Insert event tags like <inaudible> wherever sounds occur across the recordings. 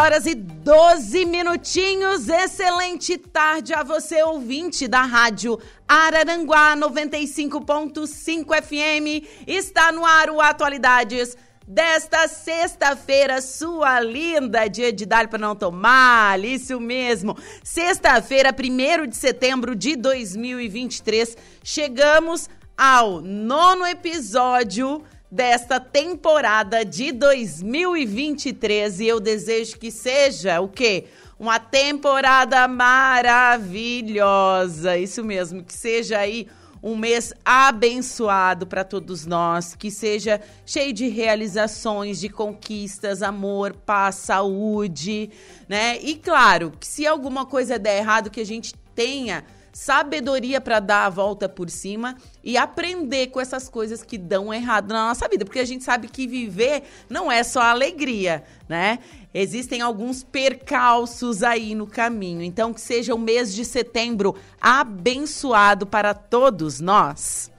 Horas e 12 minutinhos. Excelente tarde a você, ouvinte da Rádio Araranguá 95.5 FM. Está no ar o Atualidades desta sexta-feira, sua linda, dia de dar para não tomar, isso mesmo. Sexta-feira, 1 de setembro de 2023, chegamos ao nono episódio desta temporada de 2023 e eu desejo que seja o quê? Uma temporada maravilhosa. Isso mesmo, que seja aí um mês abençoado para todos nós, que seja cheio de realizações, de conquistas, amor, paz, saúde, né? E claro, que se alguma coisa der errado, que a gente tenha sabedoria para dar a volta por cima e aprender com essas coisas que dão errado na nossa vida, porque a gente sabe que viver não é só alegria, né? Existem alguns percalços aí no caminho. Então que seja o mês de setembro abençoado para todos nós.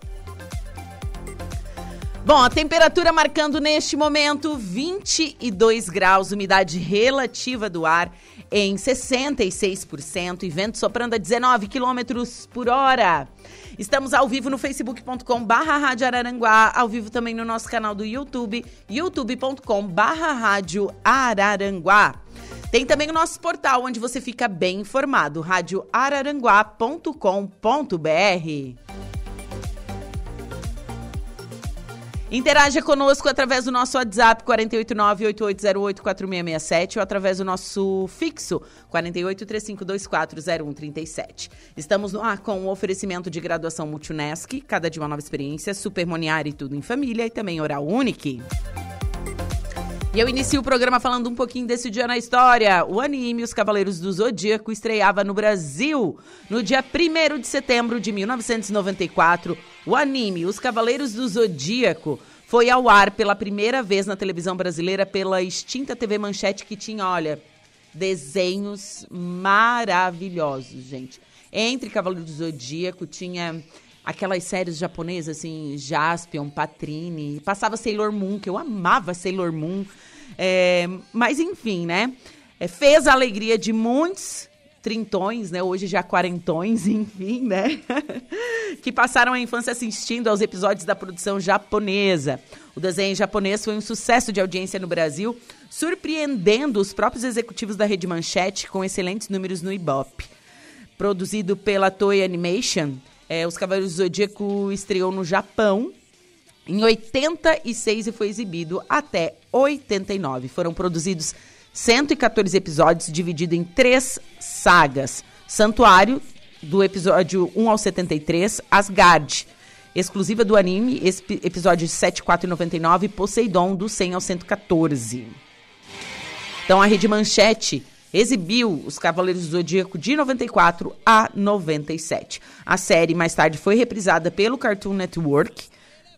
Bom, a temperatura marcando neste momento 22 graus, umidade relativa do ar em 66% e vento soprando a 19 quilômetros por hora. Estamos ao vivo no facebook.com barra Rádio Araranguá, ao vivo também no nosso canal do YouTube, youtube.com barra Rádio Araranguá. Tem também o nosso portal, onde você fica bem informado, radioararanguá.com.br. Interaja conosco através do nosso WhatsApp 489-8808-4667 ou através do nosso fixo 4835240137. Estamos no ar com o um oferecimento de graduação Multunesc, cada dia uma nova experiência, Super Moniari, tudo em família e também Oral Unique. E eu inicio o programa falando um pouquinho desse dia na história. O anime Os Cavaleiros do Zodíaco estreava no Brasil no dia 1 de setembro de 1994. O anime Os Cavaleiros do Zodíaco foi ao ar pela primeira vez na televisão brasileira pela extinta TV Manchete, que tinha, olha, desenhos maravilhosos, gente. Entre Cavaleiros do Zodíaco tinha aquelas séries japonesas, assim, Jaspion, Patrine, passava Sailor Moon, que eu amava Sailor Moon. É, mas enfim, né? É, fez a alegria de muitos trintões, né? Hoje já quarentões, <laughs> enfim, né? <laughs> que passaram a infância assistindo aos episódios da produção japonesa. O desenho japonês foi um sucesso de audiência no Brasil, surpreendendo os próprios executivos da Rede Manchete com excelentes números no Ibope. Produzido pela Toei Animation, é, Os Cavaleiros do Zodíaco estreou no Japão em 86 e foi exibido até 89. Foram produzidos 114 episódios, dividido em três sagas: Santuário, do episódio 1 ao 73, Asgard, exclusiva do anime, episódio 74 e 99, Poseidon, do 100 ao 114. Então a Rede Manchete exibiu Os Cavaleiros do Zodíaco de 94 a 97. A série mais tarde foi reprisada pelo Cartoon Network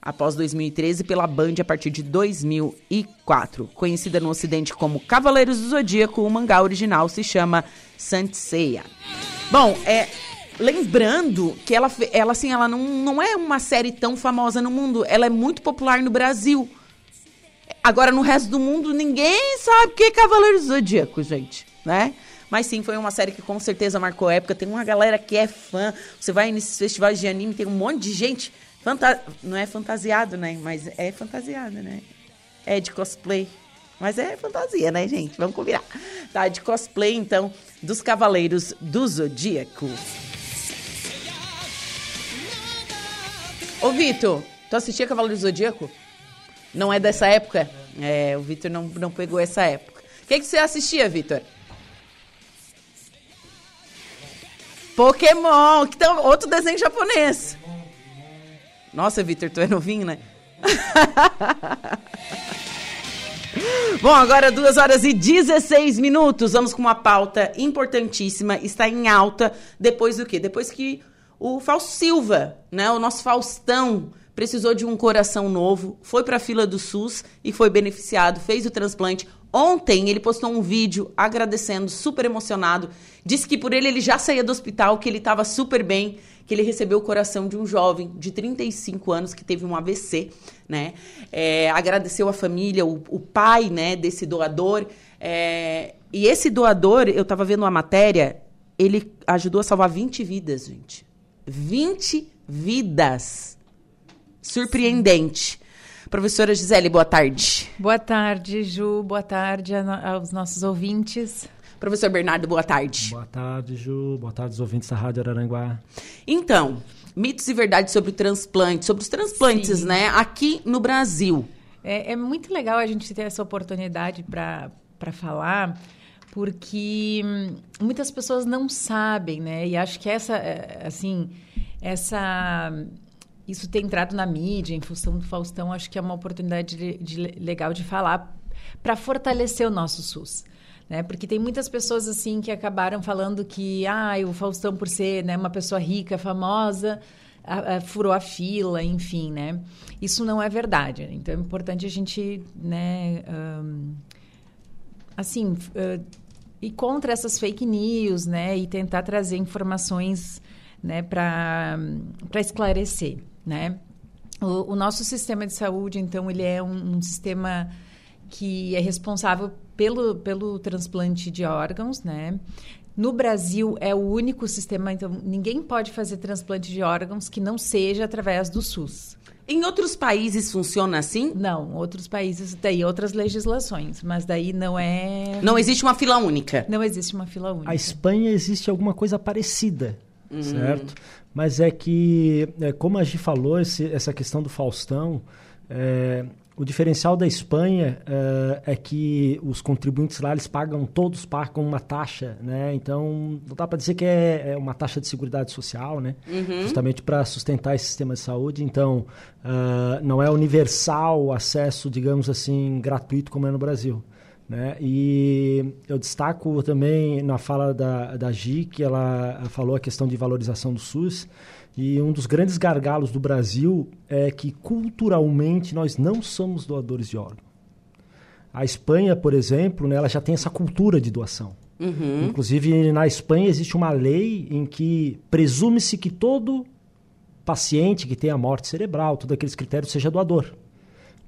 após 2013 pela Band a partir de 2004. Conhecida no ocidente como Cavaleiros do Zodíaco, o mangá original se chama Saint Seiya. Bom, é lembrando que ela, ela assim, ela não, não é uma série tão famosa no mundo, ela é muito popular no Brasil. Agora no resto do mundo ninguém sabe o que é Cavaleiros do Zodíaco, gente né? Mas sim, foi uma série que com certeza marcou época. Tem uma galera que é fã. Você vai nesses festivais de anime, tem um monte de gente. Fanta... Não é fantasiado, né? Mas é fantasiado, né? É de cosplay. Mas é fantasia, né, gente? Vamos combinar. Tá, de cosplay, então, dos Cavaleiros do Zodíaco. Ô, Vitor, tu assistia Cavaleiros do Zodíaco? Não é dessa época? É, o Vitor não, não pegou essa época. O que, que você assistia, Vitor? Pokémon, que então, outro desenho japonês. Nossa, Vitor, tu é novinho, né? <laughs> Bom, agora 2 horas e 16 minutos. Vamos com uma pauta importantíssima. Está em alta depois do quê? Depois que o Fausto Silva, né, o nosso Faustão, precisou de um coração novo, foi para a fila do SUS e foi beneficiado, fez o transplante. Ontem ele postou um vídeo agradecendo, super emocionado. Disse que por ele ele já saía do hospital, que ele estava super bem, que ele recebeu o coração de um jovem de 35 anos que teve um AVC, né? É, agradeceu a família, o, o, pai, né, desse doador. É, e esse doador, eu estava vendo uma matéria, ele ajudou a salvar 20 vidas, gente. 20 vidas. Surpreendente. Professora Gisele, boa tarde. Boa tarde, Ju. Boa tarde aos nossos ouvintes. Professor Bernardo, boa tarde. Boa tarde, Ju. Boa tarde aos ouvintes da Rádio Araranguá. Então, mitos e verdades sobre o transplante, sobre os transplantes, Sim. né, aqui no Brasil. É, é, muito legal a gente ter essa oportunidade para falar, porque hum, muitas pessoas não sabem, né? E acho que essa, é, assim, essa isso ter entrado na mídia em função do Faustão, acho que é uma oportunidade de, de legal de falar para fortalecer o nosso SUS. Né? Porque tem muitas pessoas assim que acabaram falando que ah, o Faustão, por ser né, uma pessoa rica, famosa, a, a, furou a fila, enfim, né? Isso não é verdade. Então é importante a gente, né, um, assim, uh, ir contra essas fake news, né, e tentar trazer informações, né, para esclarecer né? O, o, nosso sistema de saúde, então, ele é um, um, sistema que é responsável pelo, pelo transplante de órgãos, né? No Brasil é o único sistema, então ninguém pode fazer transplante de órgãos que não seja através do SUS. Em outros países funciona assim? Não, outros países têm outras legislações, mas daí não é. Não existe uma fila única. Não existe uma fila única. A Espanha existe alguma coisa parecida, hum. certo? Mas é que, é, como a gente falou, esse, essa questão do Faustão, é, o diferencial da Espanha é, é, que os contribuintes lá eles pagam, todos pagam uma taxa, né? Então, não dá para dizer que é, é, uma taxa de seguridade social, né? Uhum. Justamente para sustentar esse sistema de saúde. Então, uh, não é universal o acesso, digamos assim, gratuito como é no Brasil. Né? E eu destaco também na fala da, da Gi, que ela falou a questão de valorização do SUS, e um dos grandes gargalos do Brasil é que culturalmente nós não somos doadores de órgão. A Espanha, por exemplo, né, ela já tem essa cultura de doação. Uhum. Inclusive, na Espanha existe uma lei em que presume-se que todo paciente que tenha morte cerebral, todos aqueles critérios, seja doador.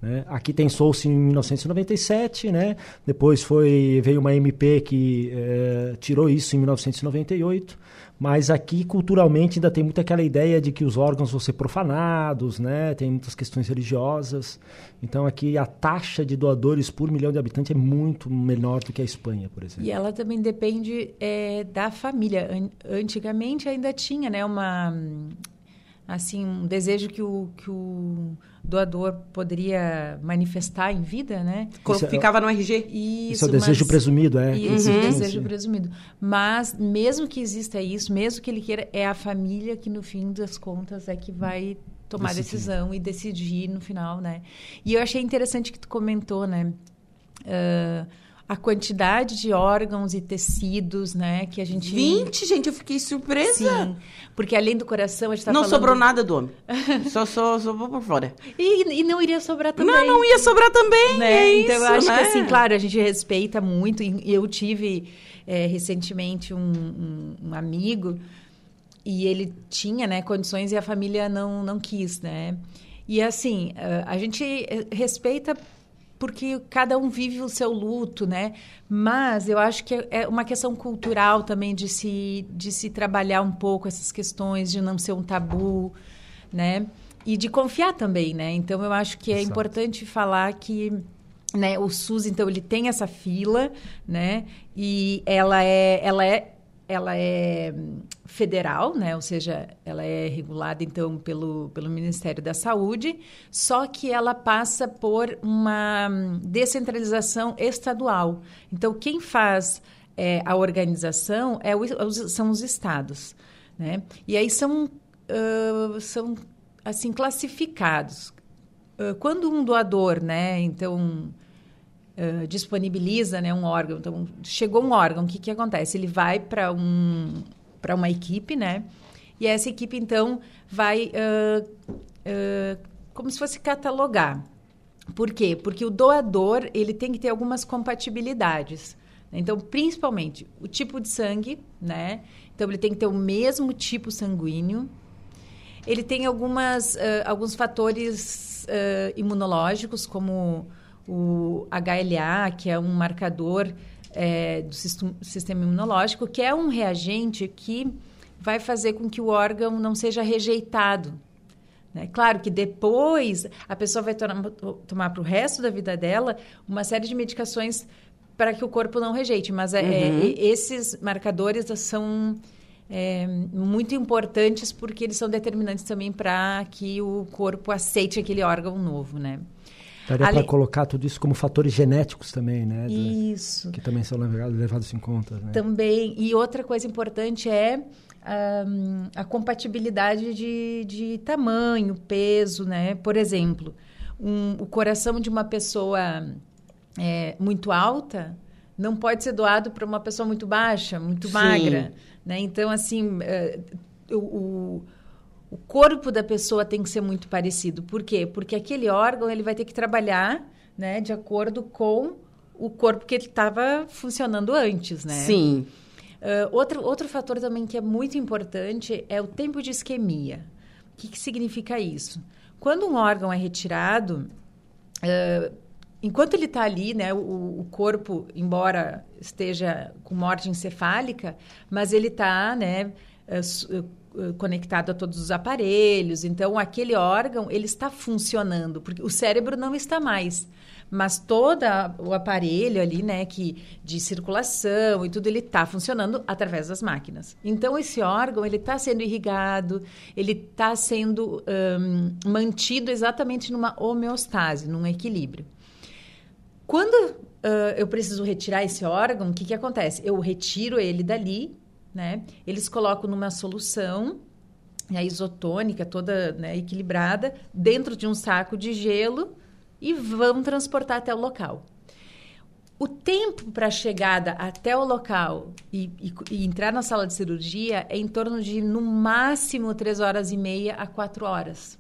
Né? Aqui tem Souce em 1997, né? depois foi, veio uma MP que é, tirou isso em 1998, mas aqui culturalmente ainda tem muito aquela ideia de que os órgãos vão ser profanados, né? tem muitas questões religiosas. Então aqui a taxa de doadores por milhão de habitantes é muito menor do que a Espanha, por exemplo. E ela também depende é, da família. Antigamente ainda tinha né, uma assim um desejo que o, que o doador poderia manifestar em vida, né? Isso é Ficava no RG. Isso, isso é o desejo mas, presumido, é. Isso, uhum. desejo presumido. Mas mesmo que exista isso, mesmo que ele queira, é a família que no fim das contas é que vai tomar decidir. decisão e decidir no final, né? E eu achei interessante que tu comentou, né? Uh, a quantidade de órgãos e tecidos, né, que a gente... 20, gente, eu fiquei surpresa. Sim, porque além do coração, a gente tá Não falando... sobrou nada do homem. <laughs> só, só, só vou por fora. E, e não iria sobrar também. Não, não ia sobrar também, né? é Então, isso, eu acho né? que, assim, claro, a gente respeita muito. E eu tive, é, recentemente, um, um, um amigo e ele tinha, né, condições e a família não, não quis, né? E, assim, a gente respeita porque cada um vive o seu luto, né? Mas eu acho que é uma questão cultural também de se, de se trabalhar um pouco essas questões, de não ser um tabu, né? E de confiar também, né? Então eu acho que é Exato. importante falar que né? O SUS, então, ele tem essa fila, né? E ela é, ela é, ela é federal, né? Ou seja, ela é regulada então pelo, pelo Ministério da Saúde, só que ela passa por uma descentralização estadual. Então, quem faz é, a organização é o, são os estados, né? E aí são uh, são assim classificados. Uh, quando um doador, né? Então Uh, disponibiliza né, um órgão. Então, chegou um órgão, o que, que acontece? Ele vai para um, uma equipe, né? E essa equipe, então, vai uh, uh, como se fosse catalogar. Por quê? Porque o doador ele tem que ter algumas compatibilidades. Então, principalmente, o tipo de sangue, né? Então, ele tem que ter o mesmo tipo sanguíneo. Ele tem algumas, uh, alguns fatores imunológicos, como o HLA, que é um marcador é, do sistema imunológico, que é um reagente que vai fazer com que o órgão não seja rejeitado. Né? Claro que depois a pessoa vai to tomar para o resto da vida dela uma série de medicações para que o corpo não rejeite, mas é, é uhum. é, esses marcadores são é, muito importantes porque eles são determinantes também para que o corpo aceite aquele órgão novo, né? Daria Ali... para colocar tudo isso como fatores genéticos também, né? Isso. Que também são levados em conta. Né? Também. E outra coisa importante é um, a compatibilidade de, de tamanho, peso, né? Por exemplo, um, o coração de uma pessoa é, muito alta não pode ser doado para uma pessoa muito baixa, muito Sim. magra. Né? Então, assim, uh, o o corpo da pessoa tem que ser muito parecido. Por quê? Porque aquele órgão ele vai ter que trabalhar né, de acordo com o corpo que ele estava funcionando antes, né? Sim. Uh, outro, outro fator também que é muito importante é o tempo de isquemia. O que, que significa isso? Quando um órgão é retirado, uh, enquanto ele está ali, né, o, o, corpo, embora esteja com morte encefálica, mas ele está, né, uh, conectado a todos os aparelhos. Então, aquele órgão, ele está funcionando, porque o cérebro não está mais. Mas todo o aparelho ali, né, que, de circulação e tudo, ele está funcionando através das máquinas. Então, esse órgão, ele está sendo irrigado, ele está sendo um, mantido exatamente numa homeostase, num equilíbrio. Quando uh, eu preciso retirar esse órgão, o que, que acontece? Eu retiro ele dali, né? Eles colocam numa solução a isotônica toda né, equilibrada dentro de um saco de gelo e vão transportar até o local. O tempo para a chegada até o local e, e, e, entrar na sala de cirurgia é em torno de, no máximo, três horas e meia a quatro horas.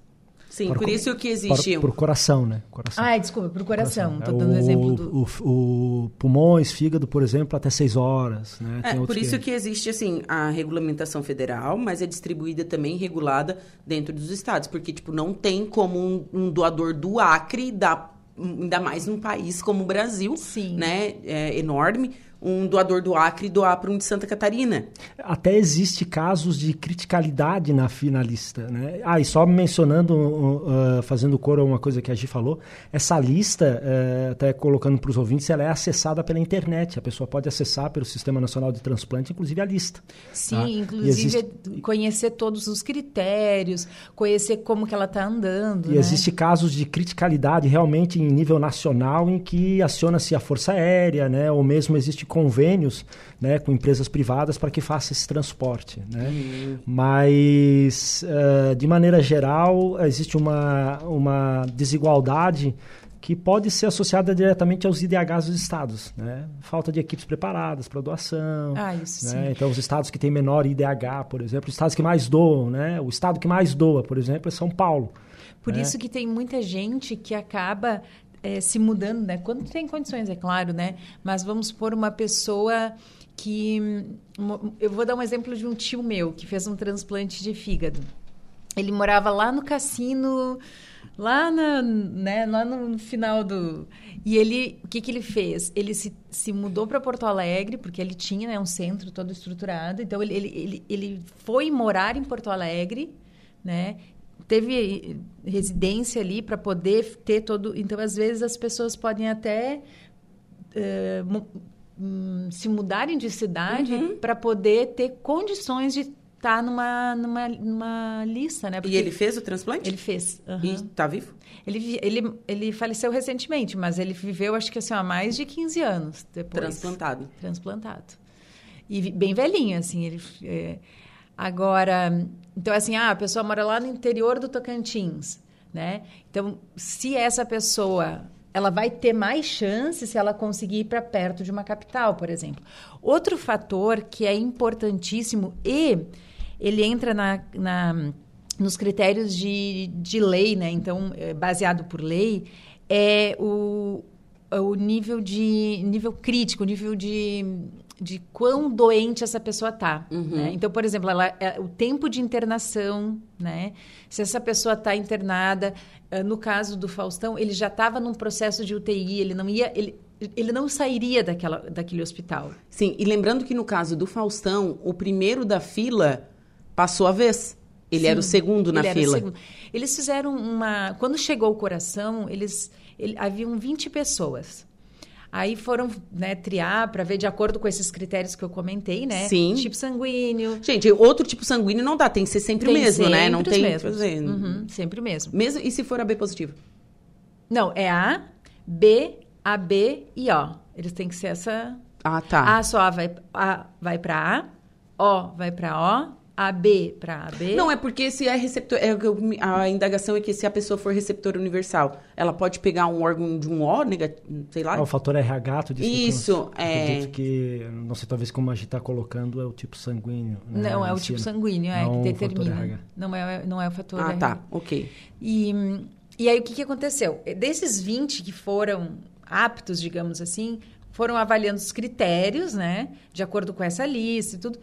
Sim, por, por isso que existe. Por, por coração, né? Coração. Ah, desculpa, por coração. Estou dando o, exemplo do. O, o, pulmões, fígado, por exemplo, até seis horas. Né? É, por isso que... que existe assim a regulamentação federal, mas é distribuída também regulada dentro dos estados, porque tipo não tem como um, um doador do Acre dar ainda mais num país como o Brasil, Sim. né, é enorme, um doador do Acre doar para um de Santa Catarina. Até existe casos de criticalidade na finalista, né? Ah, e só mencionando, uh, fazendo coro a uma coisa que a Gi falou, essa lista, uh, até colocando para os ouvintes, ela é acessada pela internet. A pessoa pode acessar pelo Sistema Nacional de Transplante, inclusive a lista. Sim, tá? inclusive existe... conhecer todos os critérios, conhecer como que ela está andando. E né? existe casos de criticalidade realmente em nível nacional em que aciona-se a Força Aérea, né? Ou mesmo existe convênios né, com empresas privadas para que faça esse transporte. Né? Uhum. Mas, uh, de maneira geral, existe uma, uma desigualdade que pode ser associada diretamente aos IDHs dos estados, né? Falta de equipes preparadas para doação. Ah, isso né? Então, os estados que têm menor IDH, por exemplo, os estados que mais doam, né? O estado que mais doa, por exemplo, é São Paulo. Por né? isso que tem muita gente que acaba é, se mudando, né? Quando tem condições, é claro, né? Mas vamos por uma pessoa que... Eu vou dar um exemplo de um tio meu que fez um transplante de fígado. Ele morava lá no cassino, lá, na, né, lá no final do... E ele, o que, que ele fez? Ele se, se mudou para Porto Alegre, porque ele tinha né, um centro todo estruturado. Então, ele, ele, ele, ele foi morar em Porto Alegre, né? Teve residência ali para poder ter todo. Então, às vezes, as pessoas podem até uh, se mudarem de cidade Uhum. para poder ter condições de estar numa, numa, numa lista, né? E ele fez o transplante? Ele fez. aham. E tá vivo? Ele, ele, ele faleceu recentemente, mas ele viveu, acho que assim, há mais de 15 anos depois. Transplantado. Transplantado. E bem velhinho, assim. Ele, é, agora, então assim, ah, a pessoa mora lá no interior do Tocantins, né? Então, se essa pessoa... Ela vai ter mais chance se ela conseguir ir para perto de uma capital, por exemplo. Outro fator que é importantíssimo e ele entra na, na- nos critérios de, de lei, né? Então, é, baseado por lei, é o, o nível de nível crítico, nível de, de quão doente essa pessoa tá. Né? Então, por exemplo, ela, é, o tempo de internação, né? Se essa pessoa está internada, eh, no caso do Faustão, ele já estava num processo de UTI, ele não ia, ele, ele não sairia daquela, daquele hospital. Sim, e lembrando que no caso do Faustão, o primeiro da fila passou a vez. Ele Sim, era o segundo na ele era o fila. segundo. Eles fizeram uma. Quando chegou o coração, eles ele, haviam 20 pessoas. Aí foram né, triar para ver de acordo com esses critérios que eu comentei, né? Sim. Tipo sanguíneo. Gente, outro tipo sanguíneo não dá, tem que ser sempre o mesmo, né? sempre Não os tem. mesmos. quer dizer, Uhum, sempre o mesmo. Mesmo e se for AB positivo? Não, é A, B, AB e O. Eles têm que ser essa. Ah, tá. A só A vai, a vai para A, O vai para O, AB para AB. Não, é porque se é receptor. É, que a indagação é que se a pessoa for receptor universal, ela pode pegar um órgão de um O, negativo, sei lá. Ah, o fator RH, tu disse que- Isso, é. Acredito que, não sei, talvez como a gente está colocando, é o tipo sanguíneo. né, Não, é o tipo sanguíneo, é, Não que determina. RH. Não é, não é o fator ah, RH. tá. Ok. E, e aí, o que, que aconteceu? Desses 20 que foram aptos, digamos assim, foram avaliando os critérios, né? De acordo com essa lista e tudo.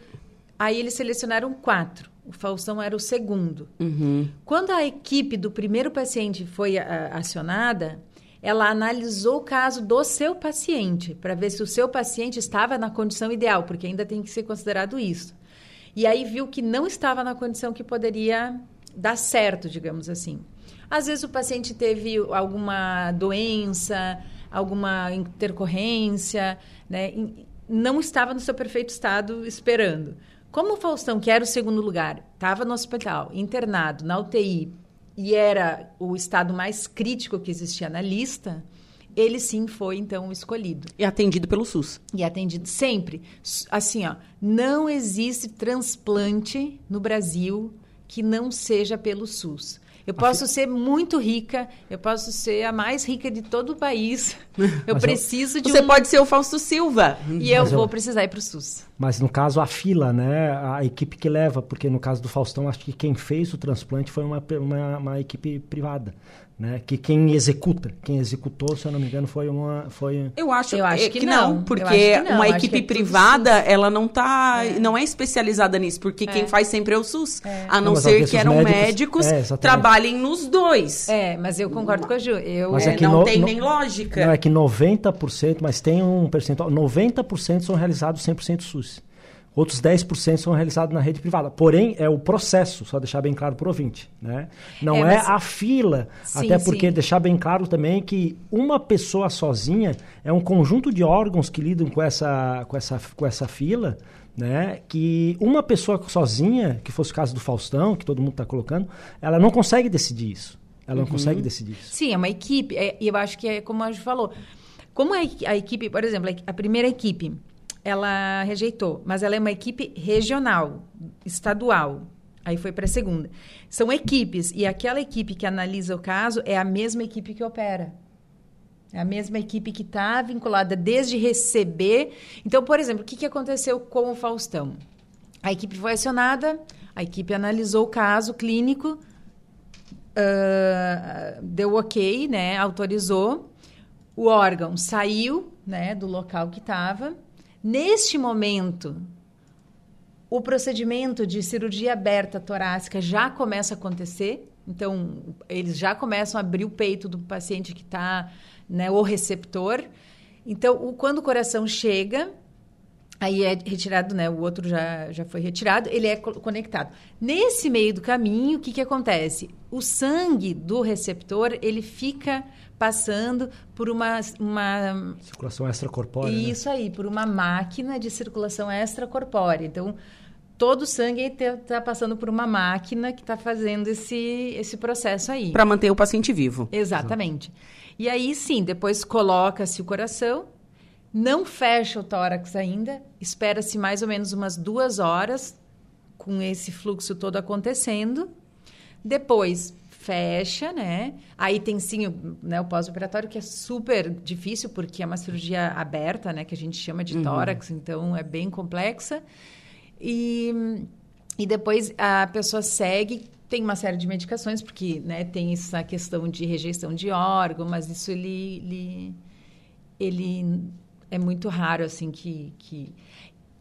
Aí, eles selecionaram quatro. O Faustão era o segundo. Uhum. Quando a equipe do primeiro paciente foi a- acionada, ela analisou o caso do seu paciente, para ver se o seu paciente estava na condição ideal, porque ainda tem que ser considerado isso. E aí viu que não estava na condição que poderia dar certo, digamos assim. Às vezes o paciente teve alguma doença, alguma intercorrência, né? não estava no seu perfeito estado esperando. Como o Faustão, que era o segundo lugar, estava no hospital, internado, na UTI, e era o estado mais crítico que existia na lista, ele sim foi, então, escolhido. E atendido pelo SUS. E atendido sempre. Assim, ó, não existe transplante no Brasil que não seja pelo SUS. Eu posso ser muito rica, eu posso ser a mais rica de todo o país. <laughs> Eu Mas eu- preciso de Você um... pode ser o Fausto Silva. E eu eu- vou precisar ir para o SUS. Mas no caso, a fila, né? A equipe que leva, porque no caso do Faustão, acho que quem fez o transplante foi uma, uma, uma equipe privada. Né? Que quem executa, quem executou, se eu não me engano, foi uma. Foi... Eu acho, Eu acho é, que não, não. Porque que não. uma equipe que é privada, SUS. ela não tá, não é especializada nisso, porque quem faz sempre é o SUS. A não, Não, ser que eram médicos- médicos, É, trabalhem nos dois. É, mas eu concordo com a Ju. Eu, Mas É, é que não no- tem no- nem lógica. Não, é que 90%, mas tem um percentual, 90% são realizados 100% SUS. Outros 10% são realizados na rede privada. Porém, é o processo, só deixar bem claro para o ouvinte. Né? Não É, é, mas- a fila, Sim, até porque sim. deixar bem claro também que uma pessoa sozinha é um conjunto de órgãos que lidam com essa, com essa, com essa fila, né? que uma pessoa sozinha, que fosse o caso do Faustão, que todo mundo está colocando, ela não consegue decidir isso. Ela não consegue decidir isso. Sim, é uma equipe. é- E eu acho que é como a Ju falou. Como a, equi- a equipe, por exemplo, a primeira equipe, ela rejeitou, mas ela é uma equipe regional, estadual. Aí foi para a segunda. São equipes, e aquela equipe que analisa o caso é a mesma equipe que opera. É a mesma equipe que está vinculada desde receber. Então, por exemplo, o que, que aconteceu com o Faustão? A equipe foi acionada, a equipe analisou o caso clínico, ah, deu ok, né? Autorizou. O órgão saiu, né, do local que estava. Neste momento, o procedimento de cirurgia aberta torácica já começa a acontecer. Então, eles já começam a abrir o peito do paciente que está, né, o receptor. Então, o- quando o coração chega, Aí é retirado, né? O outro já, já foi retirado, ele é co- conectado. Nesse meio do caminho, o que, que acontece? O sangue do receptor, ele fica passando por uma, uma Circulação extracorpórea. né? isso aí, por uma máquina de circulação extracorpórea. Então, todo o sangue está passando por uma máquina que está fazendo esse, esse processo aí. Para manter o paciente vivo. Exatamente. E aí, sim, depois coloca-se o coração, não fecha o tórax ainda, espera-se mais ou menos umas duas horas com esse fluxo todo acontecendo. Depois fecha, né? Aí tem sim o, né, o pós-operatório que é super difícil porque é uma cirurgia aberta, né? Que a gente chama de tórax, então é bem complexa. E, e depois a pessoa segue, tem uma série de medicações, porque né, tem essa questão de rejeição de órgão, mas isso ele, ele, ele é muito raro, assim, que... que...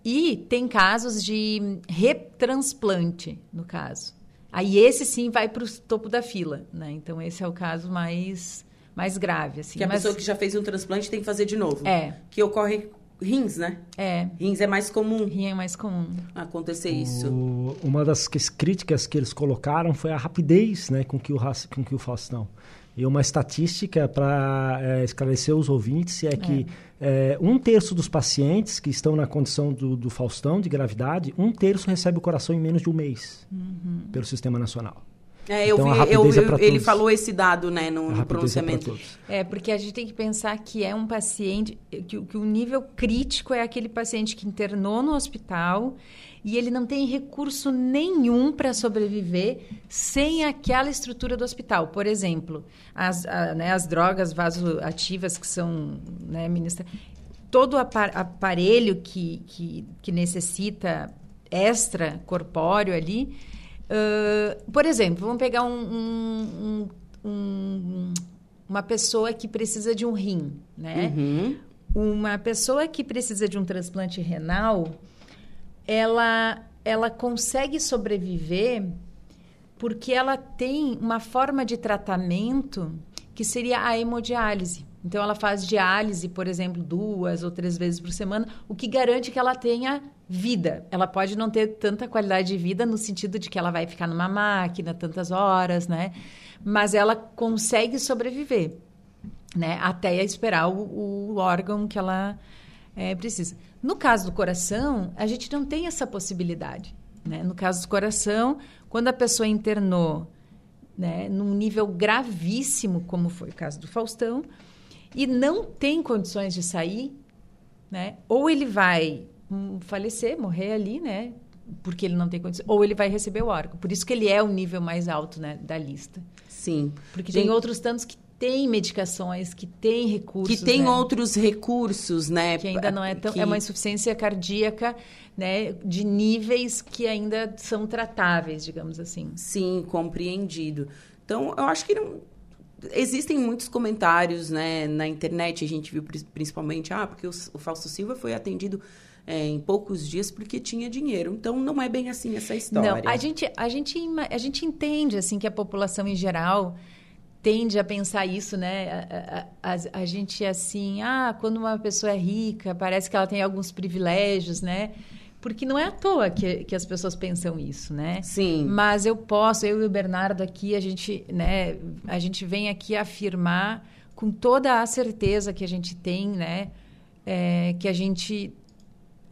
E tem casos de retransplante, no caso. Aí esse sim vai para o topo da fila, né? Então esse é o caso mais, mais grave, assim. Que a Mas- pessoa que já fez um transplante tem que fazer de novo. É. Que ocorre rins, né? É, Rins é mais comum rim é mais comum. acontecer isso. O- uma das críticas que eles colocaram foi a rapidez né, com, que o, Raci- com que o Faustão. E uma estatística para esclarecer os ouvintes é que é, um terço dos pacientes que estão na condição do, do Faustão, de gravidade, um terço recebe o coração em menos de um mês pelo Sistema Nacional. É, eu Então, a vi, rapidez eu- é ele falou esse dado, né, no, no é pronunciamento. É, porque a gente tem que pensar que é um paciente, que, que o nível crítico é aquele paciente que internou no hospital e ele não tem recurso nenhum para sobreviver sem aquela estrutura do hospital. Por exemplo, as, a- né, as drogas vasoativas que são né, ministra... todo apa- aparelho que, que, que necessita extracorpóreo ali. ãh, por exemplo, vamos pegar um- um- um- um- uma pessoa que precisa de um rim, né? Uhum. Uma pessoa que precisa de um transplante renal, ela, ela consegue sobreviver porque ela tem uma forma de tratamento que seria a hemodiálise. Então, ela faz diálise, por exemplo, duas ou três vezes por semana, o que garante que ela tenha vida. Ela pode não ter tanta qualidade de vida no sentido de que ela vai ficar numa máquina tantas horas, né? Mas ela consegue sobreviver, né? Até esperar o, o órgão que ela é, precisa. No caso do coração, a gente não tem essa possibilidade. Né? No caso do coração, quando a pessoa internou né, num nível gravíssimo, como foi o caso do Faustão, e não tem condições de sair, né? ou ele vai hum, falecer, morrer ali, né? porque ele não tem condições, ou ele vai receber o órgão. Por isso que ele é o nível mais alto né, da lista. Sim. Porque tem outros tantos que têm medicações, que têm recursos. Que tem né? outros recursos, né? que ainda não é tão que- é uma insuficiência cardíaca né de níveis que ainda são tratáveis digamos assim Sim, compreendido. Então, eu acho que não... existem muitos comentários né, na internet. A gente viu pri- principalmente, ah, porque o, o Fausto Silva foi atendido é, em poucos dias porque tinha dinheiro. Então, não é bem assim essa história. não a gente a gente a gente entende assim que a população em geral tende a pensar isso né a, a, a- a gente assim ah quando uma pessoa é rica parece que ela tem alguns privilégios né porque não é à toa que, que as pessoas pensam isso, né? Sim. Mas eu posso, eu e o Bernardo aqui, a gente, né, a gente vem aqui afirmar com toda a certeza que a gente tem, né, é, que a gente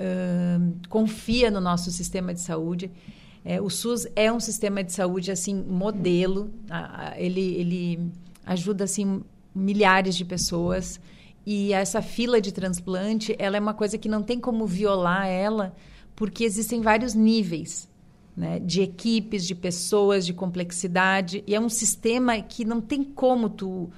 ahn, confia no nosso sistema de saúde. É, o SUS é um sistema de saúde assim modelo. A- a- ele, ele ajuda assim milhares de pessoas e essa fila de transplante ela é uma coisa que não tem como violar ela porque existem vários níveis né, de equipes, de pessoas, de complexidade e é um sistema que não tem como tu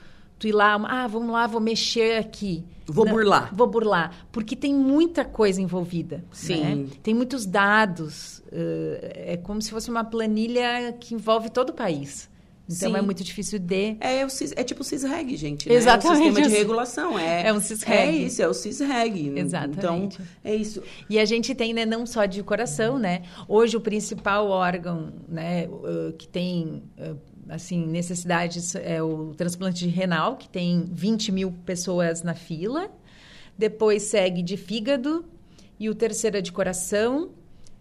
tu ir lá, ah, vamos lá, vou mexer aqui. Vou Não, burlar. Vou burlar, porque tem muita coisa envolvida. Sim. né? Tem muitos dados. eh, é como se fosse uma planilha que envolve todo o país. Então Sim. é muito difícil de. É, o CIS, é tipo o CISREG, gente. Né? Exatamente. É o sistema de É regulação. É, é um CISREG. É isso, é o CISREG. Exatamente. Então, é isso. E a gente tem, né, não só de coração, né? Hoje o principal órgão, né, que tem uh, assim necessidades é o transplante de renal, que tem 20 mil pessoas na fila. Depois segue de fígado e o terceiro é de coração,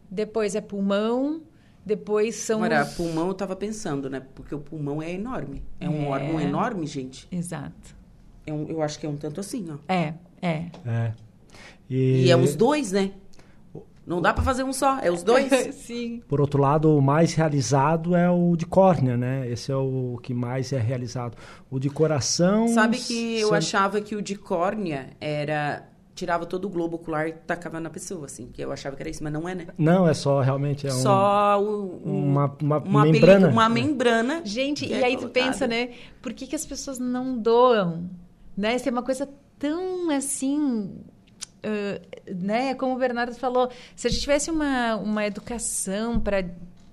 depois é pulmão, depois são. Agora, os... pulmão eu tava pensando, né? Porque o pulmão é enorme. É um É. órgão enorme, gente. Exato. É um- eu acho que é um tanto assim, ó. É, é. É. E, é os dois, né? Não dá pra fazer um só, é os dois. <laughs> Sim. Por outro lado, o mais realizado é o de córnea, né? Esse é o que mais é realizado. O de coração. Sabe que eu achava que o de córnea era. Tirava todo o globo ocular e tacava na pessoa, assim. Que eu achava que era isso, mas não é, né? Não, é só realmente é um- Só o, o- uma- uma peli- membrana. uma membrana. Gente, que e é aí tu pensa, né? Por que, que as pessoas não doam? Né? Isso é uma coisa tão assim. Né? Como o Bernardo falou, se a gente tivesse uma, uma educação para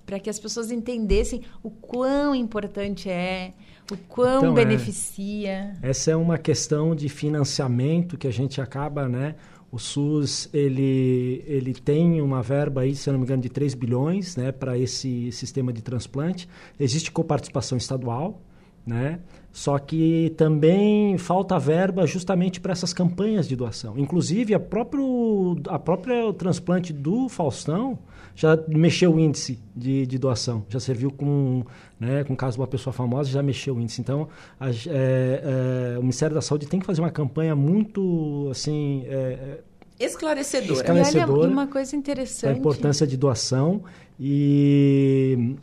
para que as pessoas entendessem o quão importante é, o quão Então, é. beneficia. Essa é uma questão de financiamento que a gente acaba, né? O SUS, ele, ele tem uma verba aí, se não me engano, de 3 bilhões, né, para esse sistema de transplante. Existe coparticipação estadual, né? Só que também falta verba justamente para essas campanhas de doação. Inclusive, a próprio a própria o transplante do Faustão já mexeu o índice de, de doação. Já serviu com, né, com o caso de uma pessoa famosa, já mexeu o índice. Então, a é, é, o Ministério da Saúde tem que fazer uma campanha muito, assim, é, Esclarecedora. Esclare- E olha, Esclarecedora e uma coisa interessante. importância de doação e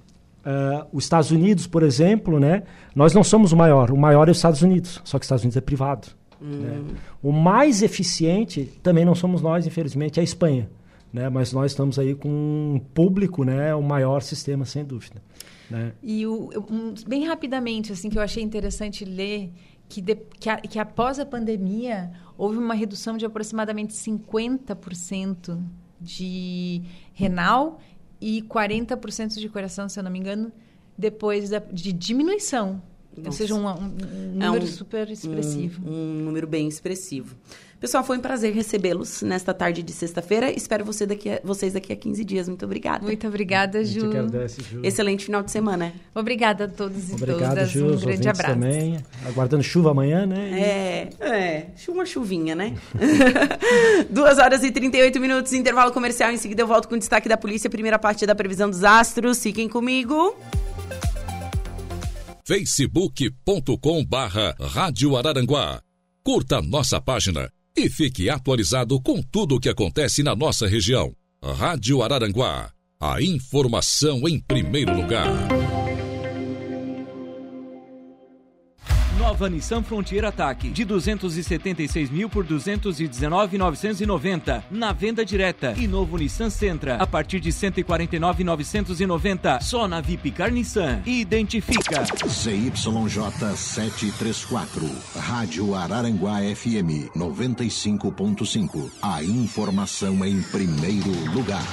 ah, os Estados Unidos, por exemplo, né? Nós não somos o maior, o maior é os Estados Unidos, só que os Estados Unidos é privado. né? O mais eficiente também não somos nós, infelizmente, é a Espanha, né? Mas nós estamos aí com um público, né? O maior sistema, sem dúvida. Né? E o, um- bem rapidamente, assim, que eu achei interessante ler, que, de- que, a- que após a pandemia houve uma redução de aproximadamente 50% de renal e 40% de coração, se eu não me engano, depois da, de diminuição. Ou Nossa. seja, um, um- É número um- super expressivo. Um, um número bem expressivo. Pessoal, foi um prazer recebê-los nesta tarde de sexta-feira. Espero você daqui a- vocês daqui a 15 dias. Muito obrigada. Muito obrigada, Ju. agradece, Ju. Excelente final de semana. Obrigada a todos e Obrigado, todas. Ju, um grande abraço. também. Aguardando chuva amanhã, né? É, é, uma chuvinha, né? <laughs> Duas horas e 38 minutos, intervalo comercial. Em seguida eu volto com o destaque da polícia, primeira parte da previsão dos astros. Fiquem comigo. facebook.com barra Rádio Araranguá. Curta nossa página e fique atualizado com tudo o que acontece na nossa região. Rádio Araranguá, a informação em primeiro lugar. Nova Nissan Frontier Ataque de 276 mil por 219.990 na venda direta e novo Nissan Sentra a partir de 149.990 só na Vipcar Nissan. Identifica. ZYJ 734, Rádio Araranguá FM 95.5. A informação em primeiro lugar.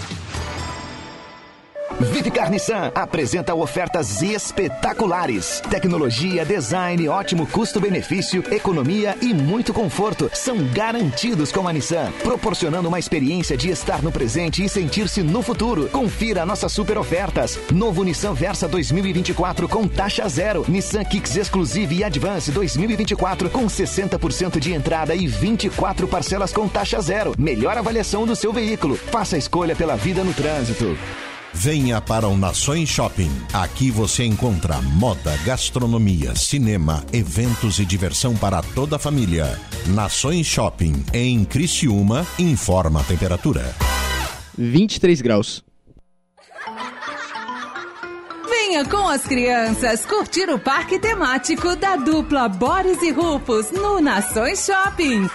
Vivicar Nissan apresenta ofertas espetaculares. Tecnologia, design, ótimo custo-benefício, economia e muito conforto são garantidos com a Nissan, proporcionando uma experiência de estar no presente e sentir-se no futuro. Confira nossas super ofertas. Novo Nissan Versa 2024 com taxa zero. Nissan Kicks Exclusive e Advance 2024 com 60% de entrada e 24 parcelas com taxa zero. Melhor avaliação do seu veículo. Faça a escolha pela vida no trânsito. Venha para o Nações Shopping. Aqui você encontra moda, gastronomia, cinema, eventos e diversão para toda a família. Nações Shopping, em Criciúma, informa a temperatura. 23 graus. Venha com as crianças curtir o parque temático da dupla Boris e Rufus no Nações Shopping.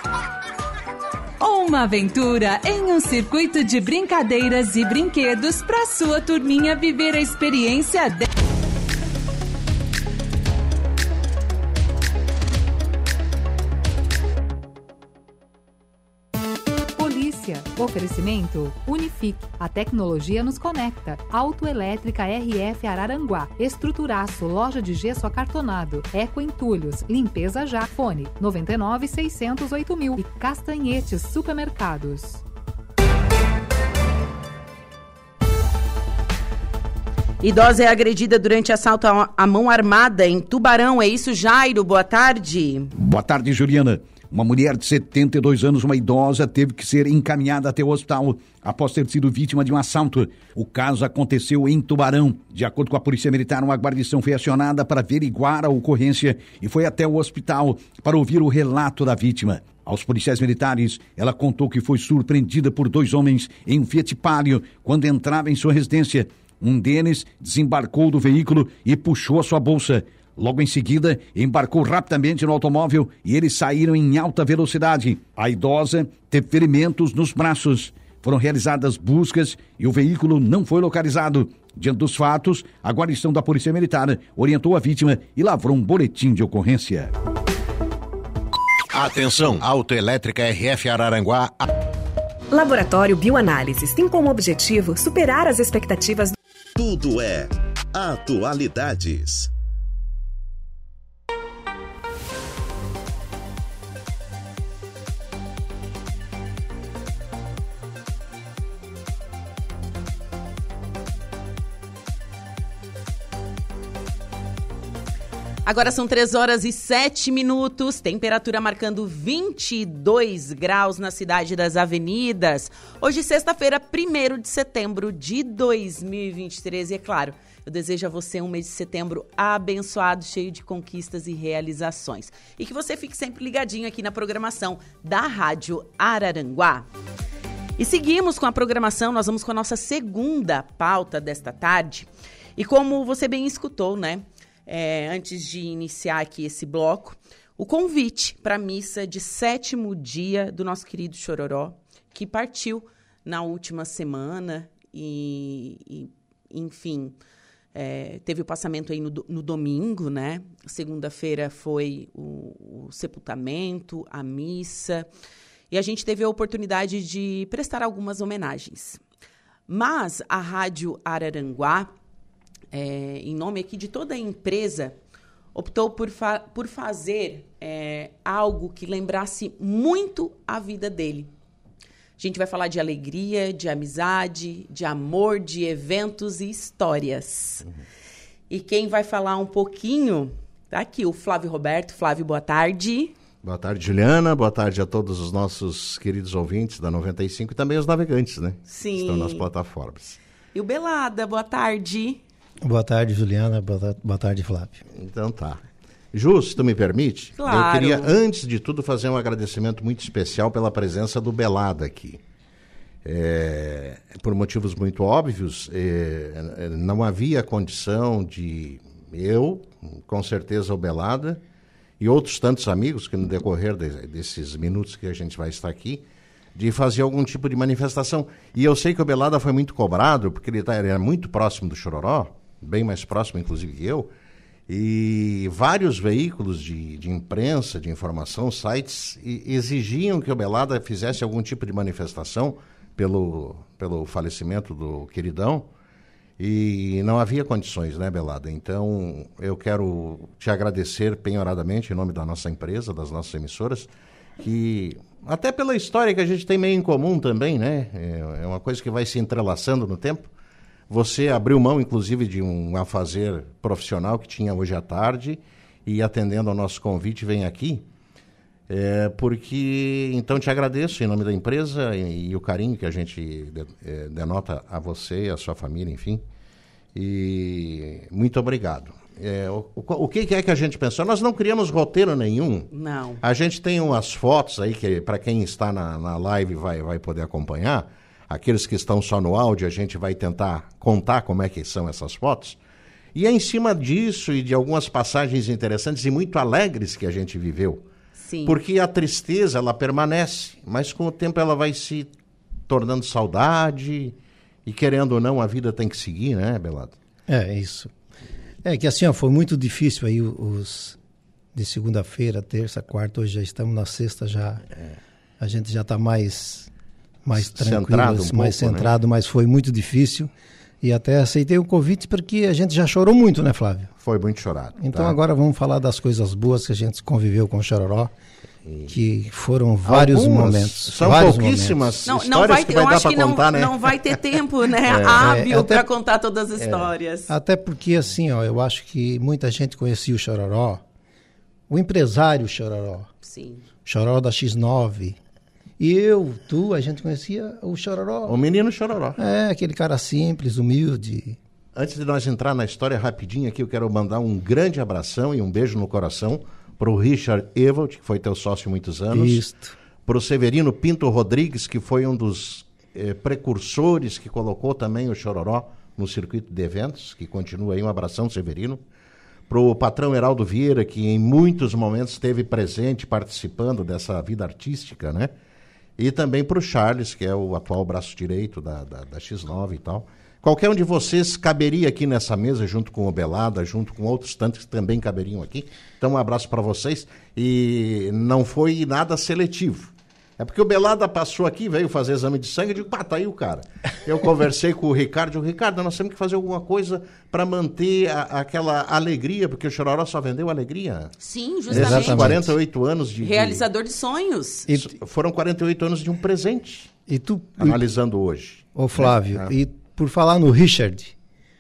Uma aventura em um circuito de brincadeiras e brinquedos para sua turminha viver a experiência de... Oferecimento Unifique. A tecnologia nos conecta. Autoelétrica RF Araranguá. Estruturaço. Loja de gesso acartonado. Eco Entulhos. Limpeza já. Fone 99 608 mil. E Castanhetes Supermercados. Idosa é agredida durante assalto à mão armada em Tubarão. É isso, Jairo? Boa tarde. Boa tarde, Juliana. Uma mulher de 72 anos, uma idosa, teve que ser encaminhada até o hospital após ter sido vítima de um assalto. O caso aconteceu em Tubarão. De acordo com a Polícia Militar, uma guarnição foi acionada para averiguar a ocorrência e foi até o hospital para ouvir o relato da vítima. Aos policiais militares, ela contou que foi surpreendida por dois homens em um Fiat Palio quando entrava em sua residência. Um deles desembarcou do veículo e puxou a sua bolsa. Logo em seguida, embarcou rapidamente no automóvel e eles saíram em alta velocidade. A idosa teve ferimentos nos braços. Foram realizadas buscas e o veículo não foi localizado. Diante dos fatos, a guarnição da Polícia Militar orientou a vítima e lavrou um boletim de ocorrência. Atenção, Autoelétrica RF Araranguá. Laboratório Bioanálises tem como objetivo superar as expectativas tudo é Atualidades. Agora são 3 horas e 7 minutos, temperatura marcando 22 graus na cidade das avenidas. Hoje, sexta-feira, 1 de setembro de 2023. E é claro, eu desejo a você um mês de setembro abençoado, cheio de conquistas e realizações. E que você fique sempre ligadinho aqui na programação da Rádio Araranguá. E seguimos com a programação, nós vamos com a nossa segunda pauta desta tarde. E como você bem escutou, né? É, antes de iniciar aqui esse bloco, o convite para a missa de sétimo dia do nosso querido Chororó, que partiu na última semana e, e enfim, é, teve o passamento aí no, no domingo, né? Segunda-feira foi o, o, sepultamento, a missa, e a gente teve a oportunidade de prestar algumas homenagens. Mas a Rádio Araranguá é, em nome aqui de toda a empresa, optou por, fa por fazer é, algo que lembrasse muito a vida dele. A gente vai falar de alegria, de amizade, de amor, de eventos e histórias. Uhum. E quem vai falar um pouquinho, tá aqui o Flávio Roberto. Flávio, boa tarde. Boa tarde, Juliana. Boa tarde a todos os nossos queridos ouvintes da 95 e também os navegantes, né? Sim. Que estão nas plataformas. E o Belada, boa tarde. Boa tarde, Juliana. Boa tarde, Flávio. Então tá. Justo, tu me permite? Claro. Eu queria, antes de tudo, fazer um agradecimento muito especial pela presença do Belada aqui. É, por motivos muito óbvios, é, não havia condição de eu, com certeza o Belada, e outros tantos amigos que no decorrer de, desses minutos que a gente vai estar aqui, de fazer algum tipo de manifestação. E eu sei que o Belada foi muito cobrado, porque ele, tá, ele era muito próximo do Chororó, bem mais próximo, inclusive, que eu. E vários veículos de, de imprensa, de informação, sites, exigiam que o Belada fizesse algum tipo de manifestação pelo, pelo falecimento do queridão. E não havia condições, né, Belada? Então, eu quero te agradecer penhoradamente, em nome da nossa empresa, das nossas emissoras, que, até pela história que a gente tem meio em comum também, né? É, é uma coisa que vai se entrelaçando no tempo. Você abriu mão, inclusive, de um afazer profissional que tinha hoje à tarde e atendendo ao nosso convite vem aqui. É, porque então te agradeço em nome da empresa e, e o carinho que a gente de, é, denota a você e a sua família, enfim. E muito obrigado. É, o, o, que é que a gente pensou? Nós não criamos roteiro nenhum. Não. A gente tem umas fotos aí que para quem está na, na live vai, vai poder acompanhar. Aqueles que estão só no áudio, a gente vai tentar contar como é que são essas fotos. E é em cima disso e de algumas passagens interessantes e muito alegres que a gente viveu. Sim. Porque a tristeza, ela permanece, mas com o tempo ela vai se tornando saudade e querendo ou não, a vida tem que seguir, né, Belado? É, é isso. É que assim, ó, foi muito difícil aí os de segunda-feira, terça, quarta, hoje já estamos na sexta já. É. A gente já está mais mais tranquilo, centrado um mais pouco, né? centrado, né? mas foi muito difícil. E até aceitei o convite porque a gente já chorou muito, né, Flávio? Foi muito chorado. Então tá? agora vamos falar das coisas boas que a gente conviveu com o Chororó que foram vários Algumas. momentos. São vários pouquíssimas Não, histórias não vai, que vai eu dar acho para que não, contar, né? não vai ter tempo, né, <laughs> É, <laughs> hábil é, para contar todas as É. histórias. Até porque, assim, ó, eu acho que muita gente conhecia o Chororó, o empresário Chororó, Sim. Chororó da X9. E eu, tu, a gente conhecia o Chororó. O menino Chororó. É, aquele cara simples, humilde. Antes de nós entrar na história rapidinho aqui, eu quero mandar um grande abração e um beijo no coração para o Richard Evald, que foi teu sócio há muitos anos. Isto. Para o Severino Pinto Rodrigues, que foi um dos eh, precursores que colocou também o Chororó no circuito de eventos, que continua aí. Um abração, Severino. Para o patrão Heraldo Vieira, que em muitos momentos esteve presente, participando dessa vida artística, né? E também para o Charles, que é o atual braço direito da, da, da X9 e tal. Qualquer um de vocês caberia aqui nessa mesa, junto com o Belada, junto com outros tantos que também caberiam aqui. Então, um abraço para vocês. E não foi nada seletivo. É porque o Belada passou aqui, veio fazer exame de sangue, eu digo, pá, tá aí o cara. Eu conversei com o Ricardo, eu digo, Ricardo, nós temos que fazer alguma coisa para manter a- aquela alegria, porque o Chororó só vendeu alegria. Sim, Nesses justamente. 48 anos de... Realizador de sonhos. Foram 48 anos de um presente. E tu... Analisando hoje. Ô Flávio, É. e por falar no Richard,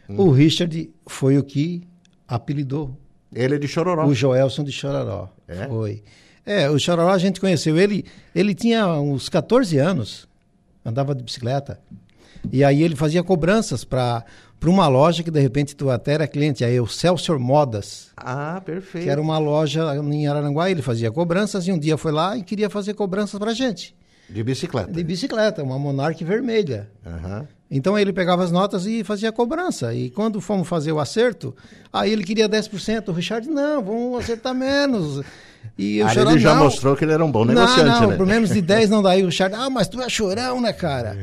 Hum. o Richard foi o que apelidou. Ele é de Chororó. O Joelson de Chororó. É? Foi. É, o Chororó a gente conheceu. Ele, ele tinha uns 14 anos, andava de bicicleta. E aí ele fazia cobranças para uma loja que de repente tu até era cliente, aí o Celsior Modas. Ah, perfeito. Que era uma loja em Araranguá, ele fazia cobranças e um dia foi lá e queria fazer cobranças pra gente. De bicicleta. De bicicleta, uma Monarch vermelha. Aham. Então ele pegava as notas e fazia cobrança. E quando fomos fazer o acerto, aí ele queria 10%. O Richard, não, vamos acertar menos. E o Chorão, ele já não. mostrou que ele era um bom não, negociante, não, né? por menos de 10 não dá. Aí o Richard, ah, mas tu é chorão, né, cara?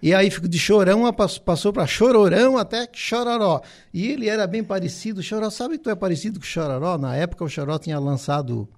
E aí ficou de chorão, passou para chororão até chororó. E ele era bem parecido. Chororó, sabe que tu é parecido com o chororó? Na época o chororó tinha lançado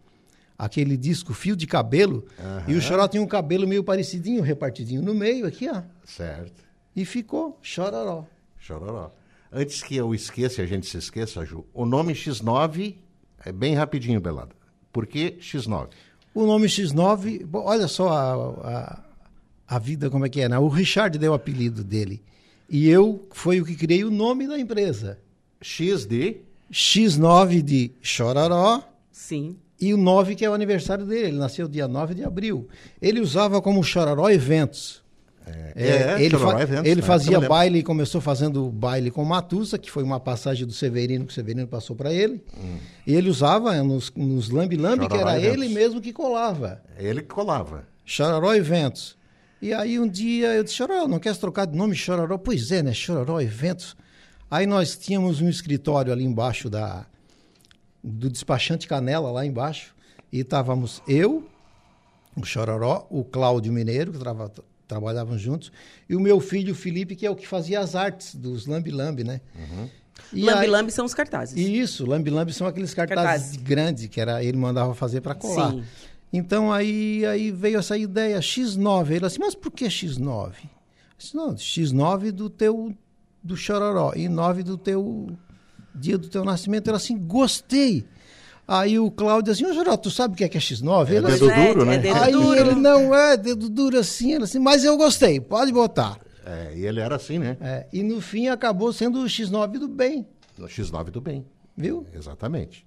aquele disco Fio de Cabelo. E o chororó tinha um cabelo meio parecidinho, repartidinho no meio aqui, ó. Certo. E ficou chororó. Chororó. Antes que eu esqueça, a gente se esqueça, Ju, o nome X9 é bem rapidinho, Belada. Por que X9? O nome X9, bom, olha só a, a, a vida como é que é, né? O Richard deu o apelido dele. E eu foi o que criei o nome da empresa. X de? X9 de Chororó. Sim. E o 9 que é o aniversário dele. Ele nasceu dia 9 de abril. Ele usava como Chororó Eventos. É, ele Chororó fa- Eventos, ele né? fazia baile, começou fazendo baile com Matusa, que foi uma passagem do Severino que o Severino passou para ele. E ele usava nos, nos lambi-lambi, que Chororó era Eventos. ele mesmo que colava. É ele que colava. Chororó Eventos. E aí um dia eu disse, Chororó, não queres trocar de nome Chororó? Pois é, né? Chororó Eventos. Aí nós tínhamos um escritório ali embaixo da do despachante Canela, lá embaixo. E estávamos eu, o Chororó, o Cláudio Mineiro, que trava, trabalhavam juntos, e o meu filho Felipe, que é o que fazia as artes dos Lambi Lambi, né? E Lambi aí- Lambi são os cartazes. Isso, Lambi Lambi são aqueles cartazes, Cartazes. grandes que era, ele mandava fazer para colar. Sim. Então aí, aí veio essa ideia, X9. Ele assim, mas por que X9? Eu disse, não, X9 do teu, do Chororó e 9 do teu dia do teu nascimento. Ele assim, gostei. Aí o Cláudio assim, ô Chororó, tu sabe o que é, que é X9? É ele dedo assim, duro, né? é dedo aí duro. ele, não é, dedo duro assim. Ele assim, mas eu gostei, pode botar. É, e ele era assim, né? É, e no fim acabou sendo o X9 do bem, No X9 do bem. viu? Exatamente.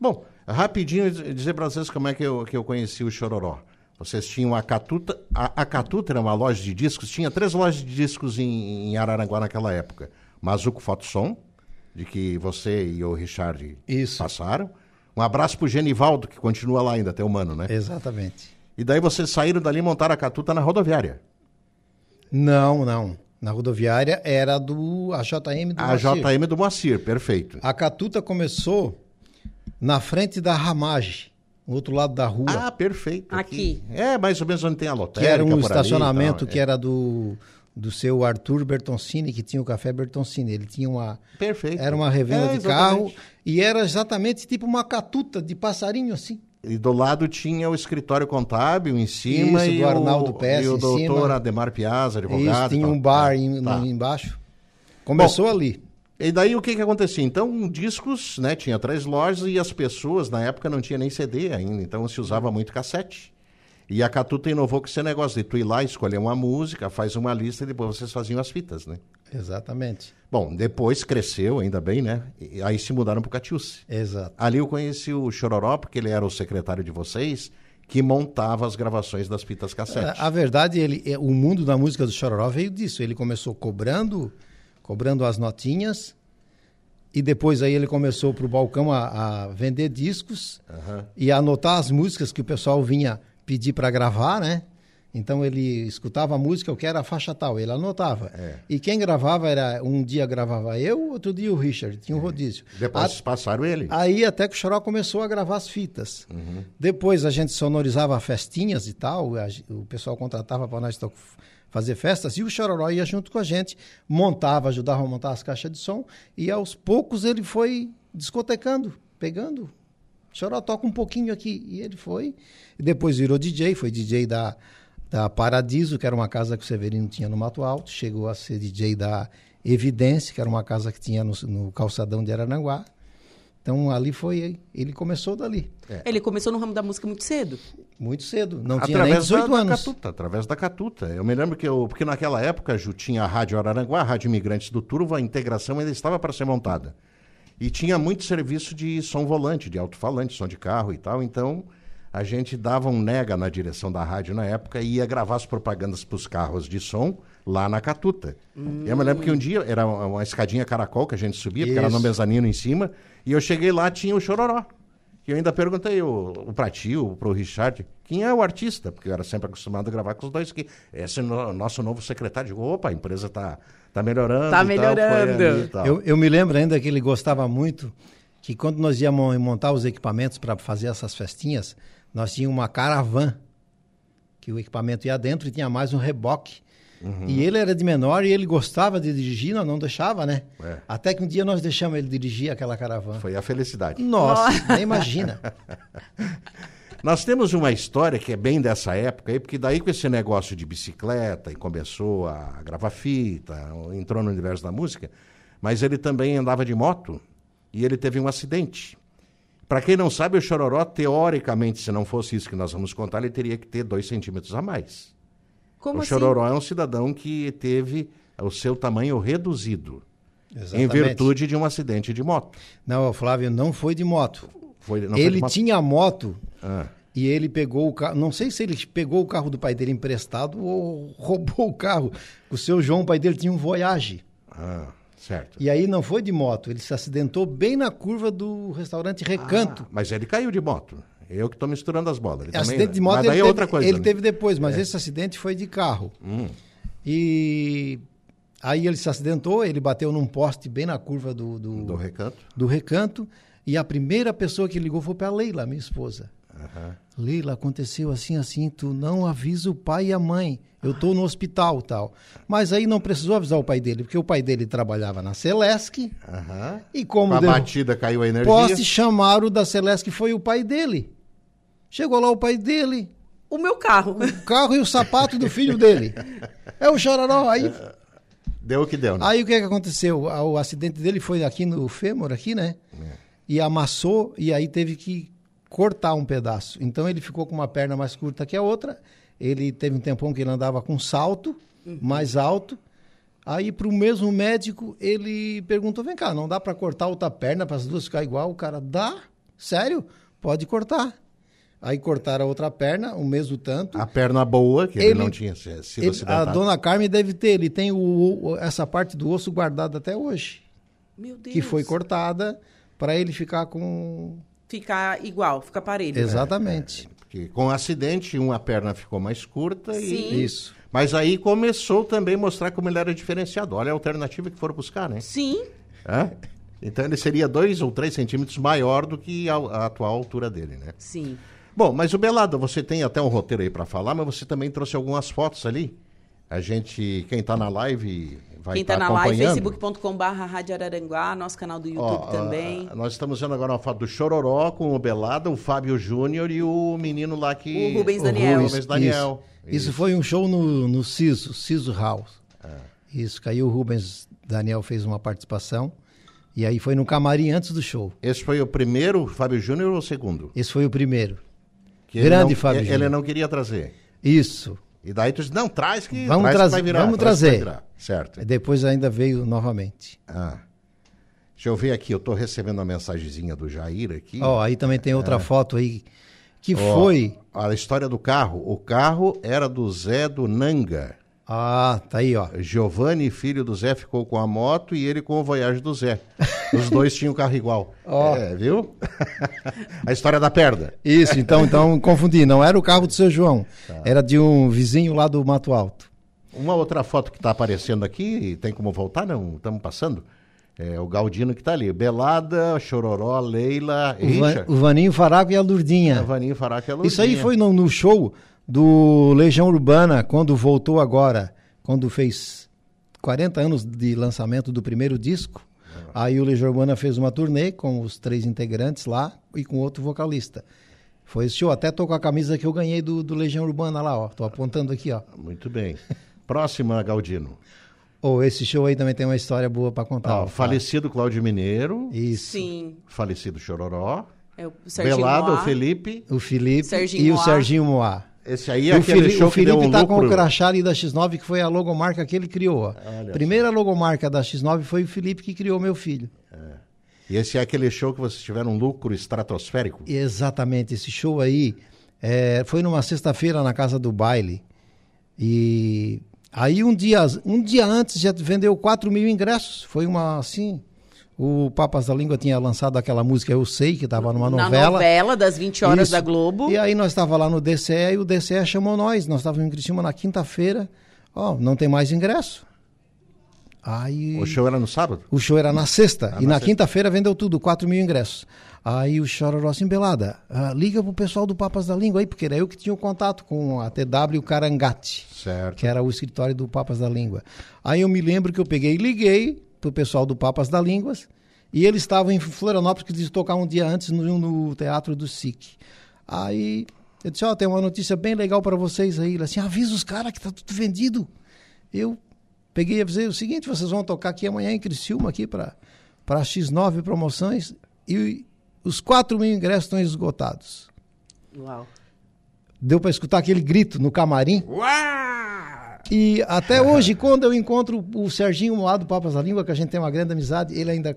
Bom, rapidinho diz- dizer para vocês como é que eu, que eu conheci o Chororó. Vocês tinham a Catuta. A, a Catuta era uma loja de discos, tinha três lojas de discos em, em Araranguá naquela época. Mazuco Fotosom, de que você e o Richard Isso. passaram. Um abraço pro Genivaldo, que continua lá ainda, até humano, né? Exatamente. E daí vocês saíram dali e montaram a Catuta na rodoviária. Não, não. Na rodoviária era do AJM do A Moacir. JM do Moacir, perfeito. A Catuta começou na frente da Ramage, no outro lado da rua. Ah, perfeito. Aqui. É, mais ou menos onde tem a que lotérica. era um por ali e estacionamento tal, que é. era do, do seu Arthur Bertoncini, que tinha o Café Bertoncini. Ele tinha uma. Perfeito. Era uma revenda É, de carro e era exatamente tipo uma catuta de passarinho assim. E do lado tinha o escritório contábil em cima Isso, e, do Arnaldo Pérez e o doutor. Ademar Piazza, advogado. Isso, e tinha um bar em- tá. embaixo. Começou ali. E daí o que que acontecia? Então, discos, né, tinha três lojas e as pessoas na época não tinha nem CD ainda, então se usava muito cassete. E a Catuta inovou com esse negócio de tu ir lá, escolher uma música, faz uma lista e depois vocês faziam as fitas, né? Exatamente. Bom, depois cresceu, ainda bem, né? E aí se mudaram pro Catiúce. Exato. Ali eu conheci o Chororó, porque ele era o secretário de vocês, que montava as gravações das fitas cassete. A, verdade, ele, é, o mundo da música do Chororó veio disso. Ele começou cobrando, cobrando as notinhas, e depois aí ele começou para o balcão a, a vender discos Aham. e a anotar as músicas que o pessoal vinha pedir para gravar, né? Então ele escutava a música, o que era a faixa tal, ele anotava. É. E quem gravava era um dia gravava eu, outro dia o Richard, tinha um rodízio. Depois A- passaram ele. Aí até que o Choró começou a gravar as fitas. Uhum. Depois a gente sonorizava festinhas e tal, a o pessoal contratava para nós fazer festas e o Chororó ia junto com a gente, montava, ajudava a montar as caixas de som e aos poucos ele foi discotecando, pegando. Choró toca um pouquinho aqui e ele foi. E depois virou DJ, foi DJ da, da Paradiso, que era uma casa que o Severino tinha no Mato Alto, chegou a ser DJ da Evidência, que era uma casa que tinha no, no calçadão de Arananguá. Então ali foi, ele começou dali. Ele começou no ramo da música muito cedo. Muito cedo, não tinha nem através 18 da, da anos. Catuta, através da Catuta. Eu me lembro que eu, porque naquela época Ju, tinha a Rádio Araranguá, a Rádio Imigrantes do Turvo, a integração ainda estava para ser montada. E tinha muito serviço de som volante, de alto-falante, som de carro e tal, então a gente dava um nega na direção da rádio na época e ia gravar as propagandas para os carros de som lá na Catuta. E eu me lembro que um dia era uma escadinha caracol que a gente subia, porque era no Isso. mezanino em cima, e eu cheguei lá, tinha o Chororó. E eu ainda perguntei o, o pra o, pro Richard, quem é o artista? Porque eu era sempre acostumado a gravar com os dois aqui. Esse é o nossa novo secretário. Digo, opa, a empresa tá, tá melhorando. Tá tal, foi melhorando. ali tal. Eu, eu me lembro ainda que ele gostava muito que quando nós íamos montar os equipamentos para fazer essas festinhas, nós tínhamos uma caravan, que o equipamento ia dentro e tinha mais um reboque. Uhum. E ele era de menor e ele gostava de dirigir, nós não deixava, né? É. Até que um dia nós deixamos ele dirigir aquela caravan. Foi a felicidade. Nossa, nem imagina. <laughs> Nós temos uma história que é bem dessa época aí, porque daí com esse negócio de bicicleta e começou a gravar fita, entrou no universo da música, mas ele também andava de moto e ele teve um acidente. Para quem não sabe, o Chororó, teoricamente, se não fosse isso que nós vamos contar, ele teria que ter dois centímetros a mais. Como o assim? Chororó é um cidadão que teve o seu tamanho reduzido em Exatamente. virtude de um acidente de moto. Não, Flávio não foi de moto. Foi, ele moto? tinha moto Ah. e ele pegou o carro. Não sei se ele pegou o carro do pai dele emprestado ou <laughs> roubou o carro. O seu João, o pai dele, tinha um Voyage. Ah, certo. E aí não foi de moto, ele se acidentou bem na curva do restaurante Recanto. Mas ele caiu de moto. Eu que estou misturando as bolas. Ele também- acidente de moto mas ele, daí é teve, outra coisa. ele né? teve depois, mas É. esse acidente foi de carro. Hum. E aí ele se acidentou, ele bateu num poste bem na curva do, do, Do recanto. do recanto. E a primeira pessoa que ligou foi para a Leila, minha esposa. Aham. Leila, aconteceu assim, assim, tu não avisa o pai e a mãe. Eu tô no hospital tal. Mas aí não precisou avisar o pai dele, porque o pai dele trabalhava na Celesc. Aham. E como Com a deu batida caiu a energia. poste, chamaram o da Celesc, foi o pai dele. Chegou lá o pai dele. O meu carro. O carro e o sapato do filho dele. É o chororó. Aí, Deu o que deu, né? aí o que, que aconteceu? O acidente dele foi aqui no fêmur, aqui, né? E amassou, e aí teve que cortar um pedaço. Então ele ficou com uma perna mais curta que a outra. Ele teve um tempão que ele andava com salto mais alto. Aí, para o mesmo médico, ele perguntou: vem cá, não dá para cortar outra perna para as duas ficar igual? O cara, dá? Sério? Pode cortar. Aí cortaram a outra perna, o mesmo tanto. A perna boa, que ele, Ele- não tinha sido Ele- a dona Carmen deve ter, ele tem o, o- essa parte do osso guardada até hoje, Meu Deus. que foi cortada para ele ficar com. Ficar igual, ficar parelho. Exatamente. Porque com o acidente, uma perna ficou mais curta Sim. e. Isso. Mas aí começou também a mostrar como ele era diferenciado. Olha a alternativa que foram buscar, né? Sim. Hã? Então ele seria dois ou três centímetros maior do que a, a atual altura dele, né? Sim. Bom, mas o Belado, você tem até um roteiro aí para falar, mas você também trouxe algumas fotos ali. A gente, quem tá na live vai Quem estar tá na live, acompanhando. facebook.com.br Rádio Araranguá, nosso canal do YouTube Ó, também. nós estamos vendo agora uma foto do Chororó com o Belada, o Fábio Júnior e o menino lá que... O Rubens O Daniel. Rubens, Rubens Daniel. Isso. Isso foi um show no, no Siso, Siso House. É. Isso, caiu o Rubens Daniel fez uma participação. E aí foi no camarim antes do show. Esse foi o primeiro Fábio Júnior ou o segundo? Esse foi o primeiro. Que ele Grande não- Fábio Ele Júnior. não queria trazer. Isso. E daí tu disse, não, traz que, Vamos traz que trazer, vai virar. vamos que trazer. virar. Certo. E Depois ainda veio novamente. Ah. Deixa eu ver aqui, eu tô recebendo uma mensagenzinha do Jair aqui. Ó, aí também tem outra É. foto aí que Ó, foi. A história do carro. O carro era do Zé do Nanga. Ah, tá aí, ó. Giovanni, filho do Zé, ficou com a moto e ele com o Voyage do Zé. Os dois tinham carro igual. <laughs> Ó. É, viu? <laughs> a história da perda. Isso, então, então confundi. Não era o carro do seu João. Tá. Era de um vizinho lá do Mato Alto. Uma outra foto que está aparecendo aqui, tem como voltar? Não, estamos passando. É o Galdino que está ali. Belada, Chororó, Leila, O, Va- Eixa. o Vaninho Faraco e a Lurdinha. A Vaninho fará que é a Isso aí foi no, no show do Legião Urbana, quando voltou agora, quando fez 40 anos de lançamento do primeiro disco. Aí o Legião Urbana fez uma turnê com os três integrantes lá e com outro vocalista. Foi esse show, até tô com a camisa que eu ganhei do, do Legião Urbana lá, ó. Tô apontando aqui, ó. Muito bem. Próxima, Galdino. Ou esse show aí também tem uma história boa para contar. Ó. falecido Cláudio Mineiro. Isso. Sim. Falecido Chororó. É o Serginho Belado, Moá. o Felipe. O Felipe Serginho e o Moá. Serginho Moá. Esse aí é o, Fili- show o Felipe um tá com o crachá ali da X9, que foi a logomarca que ele criou. Olha Primeira logomarca da X9 foi o Felipe que criou meu filho. E esse é aquele show que vocês tiveram um lucro estratosférico. Exatamente, esse show aí é, foi numa sexta-feira na casa do baile. E aí um dia, um dia antes já vendeu 4 mil ingressos. Foi uma assim. O Papas da Língua tinha lançado aquela música Eu Sei, que estava numa Na novela. novela das 20 horas Isso. da Globo. E aí nós estava lá no DCE e o DCE chamou nós. Nós estávamos em Criciúma na quinta-feira. Ó, não tem mais ingresso. Aí... O show era no sábado? O show era na sexta. Ah, e na na quinta-feira vendeu tudo, 4 mil ingressos. Aí o Chororó assim, Belada, ah, liga pro pessoal do Papas da Língua aí, porque era eu que tinha o contato com a TW Carangate. Certo. Que era o escritório do Papas da Língua. Aí eu me lembro que eu peguei e liguei pro pessoal do Papas da Línguas. E eles estavam em Florianópolis, que eles tocar um dia antes no, no Teatro do SIC. Aí eu disse, ó, tem uma notícia bem legal para vocês aí. Ele assim, avisa os caras que tá tudo vendido. Eu peguei e avisei o seguinte, vocês vão tocar aqui amanhã em Criciúma, aqui para X9 Promoções, e os 4 mil ingressos estão esgotados. Uau. Deu para escutar aquele grito no camarim. E até hoje, quando eu encontro o Serginho Moá do Papas da Língua, que a gente tem uma grande amizade, ele ainda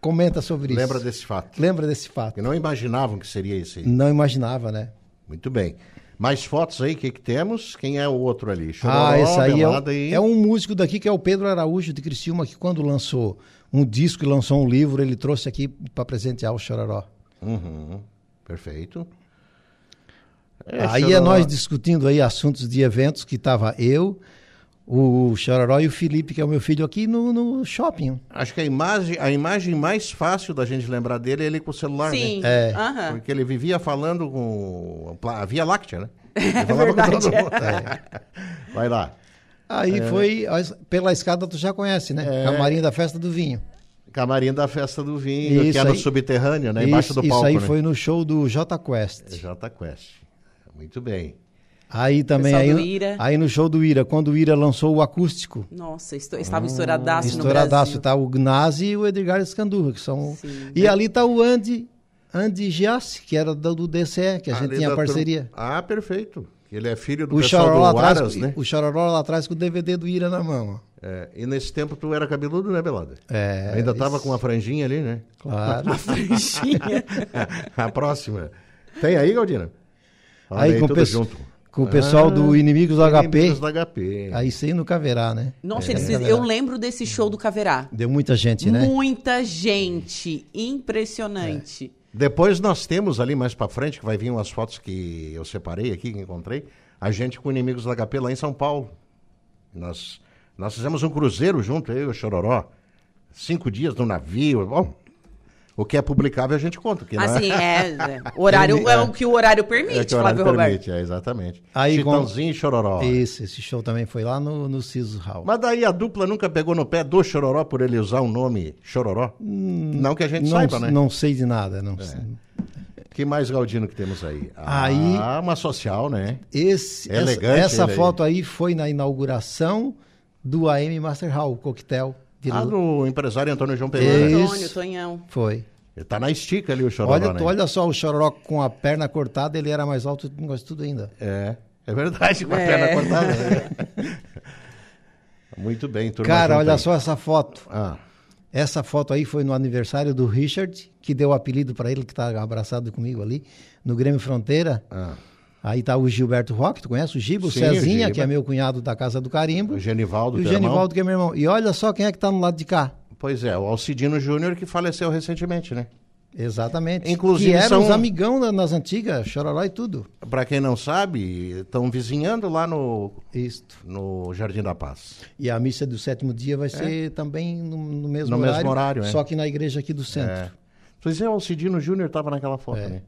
comenta sobre isso. Lembra desse fato? Lembra desse fato. Que não imaginavam que seria esse aí. Não imaginava, né? Muito bem. Mais fotos aí, o que, que temos? Quem é o outro ali? Chororó, ah, esse aí é, o- e- é um músico daqui que é o Pedro Araújo de Criciúma, que quando lançou um disco e lançou um livro, ele trouxe aqui para presentear o Chororó. Uhum, Perfeito. É, aí é Chororó. nós discutindo aí assuntos de eventos que tava eu, o Chororó e o Felipe, que é o meu filho, aqui no, no shopping. Acho que a imagem, a imagem mais fácil da gente lembrar dele é ele com o celular, Sim. né? É. Aham. Porque ele vivia falando com a Via Láctea, né? <laughs> Ele É falava com verdade. todo mundo. <laughs> Vai lá. Aí É. foi, pela escada tu já conhece, né? É. Camarim da Festa do Vinho. Camarim da Festa do Vinho, Isso que é no aí- subterrâneo, né? Embaixo isso, do palco, Isso aí né? foi no show do J Quest. J Quest. Muito bem. Aí também, aí, do Ira. aí no show do Ira, quando o Ira lançou o acústico, Nossa, esto- estava estouradaço no estouradaço, Brasil. tá o Gnasi e o Edgar Escandurra, que são... Sim. E ali tá o Andy, Andy Giassi, que era do, DCE, que a gente Ali tinha parceria. turma- Ah, perfeito. Ele é filho do O pessoal Chororó, do lá atrás, Aras, né? o Chororó lá atrás com o DVD do Ira na mão. É, e nesse tempo tu era cabeludo, né, Belada? É, Ainda tava isso. com a franjinha ali, né? Claro. <laughs> <laughs> a próxima. Tem aí, Galdina? Olha Aí com com o pessoal Ah, do Inimigos do HP. Inimigos do HP. Aí sem nunca verá, né? Nossa, É. eles eu lembro desse show do Caverá. Deu muita gente, né? Muita gente. Impressionante. Depois nós temos ali mais pra frente, que vai vir umas fotos que eu separei aqui, que encontrei, a gente com inimigos do HP lá em São Paulo. Nós, nós fizemos um cruzeiro junto, eu e o Chororó. Cinco dias no navio. Bom, o que é publicável a gente conta. Que não Assim, é, é. O horário é o que o horário permite, é que o horário Flávio Roberto. permite, é, exatamente. Aí com- Chitãozinho e Chororó. Isso, esse show também foi lá no, no Sisos Hall. Mas daí a dupla nunca pegou no pé do Chororó por ele usar o nome Chororó? não que a gente não, saiba, né? Não sei de nada, não sei. Que mais Galdino que temos aí? Aí- Ah, uma social, né? Esse, É essa, elegante essa ele aí. foto aí foi na inauguração do AM Master Hall, o coquetel. De Ah, do empresário Antônio João Pereira. Antônio, Tonhão. Foi. Ele tá na estica ali o Chororó, Olha, né? olha só, o Chororó com a perna cortada, ele era mais alto do que nós tudo ainda. É, é verdade, com a É. perna cortada. né? <laughs> <laughs> Muito bem, turma. Cara, olha aí. só essa foto. Ah. Essa foto aí foi no aniversário do Richard, que deu o apelido para ele, que tá abraçado comigo ali, no Grêmio Fronteira. Aí tá o Gilberto Roque, tu conhece o Gibo? O Ah. O Cezinha, Giba. que é meu cunhado da Casa do Carimbo. O Genivaldo, E o irmão. Genivaldo, que é meu irmão. E olha só quem é que tá no lado de cá. Pois é, o Alcidino Júnior que faleceu recentemente, né? Exatamente. Inclusive que eram são- os amigão na- nas antigas, Chororó e tudo. Pra quem não sabe, estão vizinhando lá no Isto. no Jardim da Paz. E a missa do sétimo dia vai ser também no, no mesmo É. No mesmo horário. horário, é. Só que na igreja aqui do centro. É. Pois é, o Alcidino Júnior estava naquela foto, né?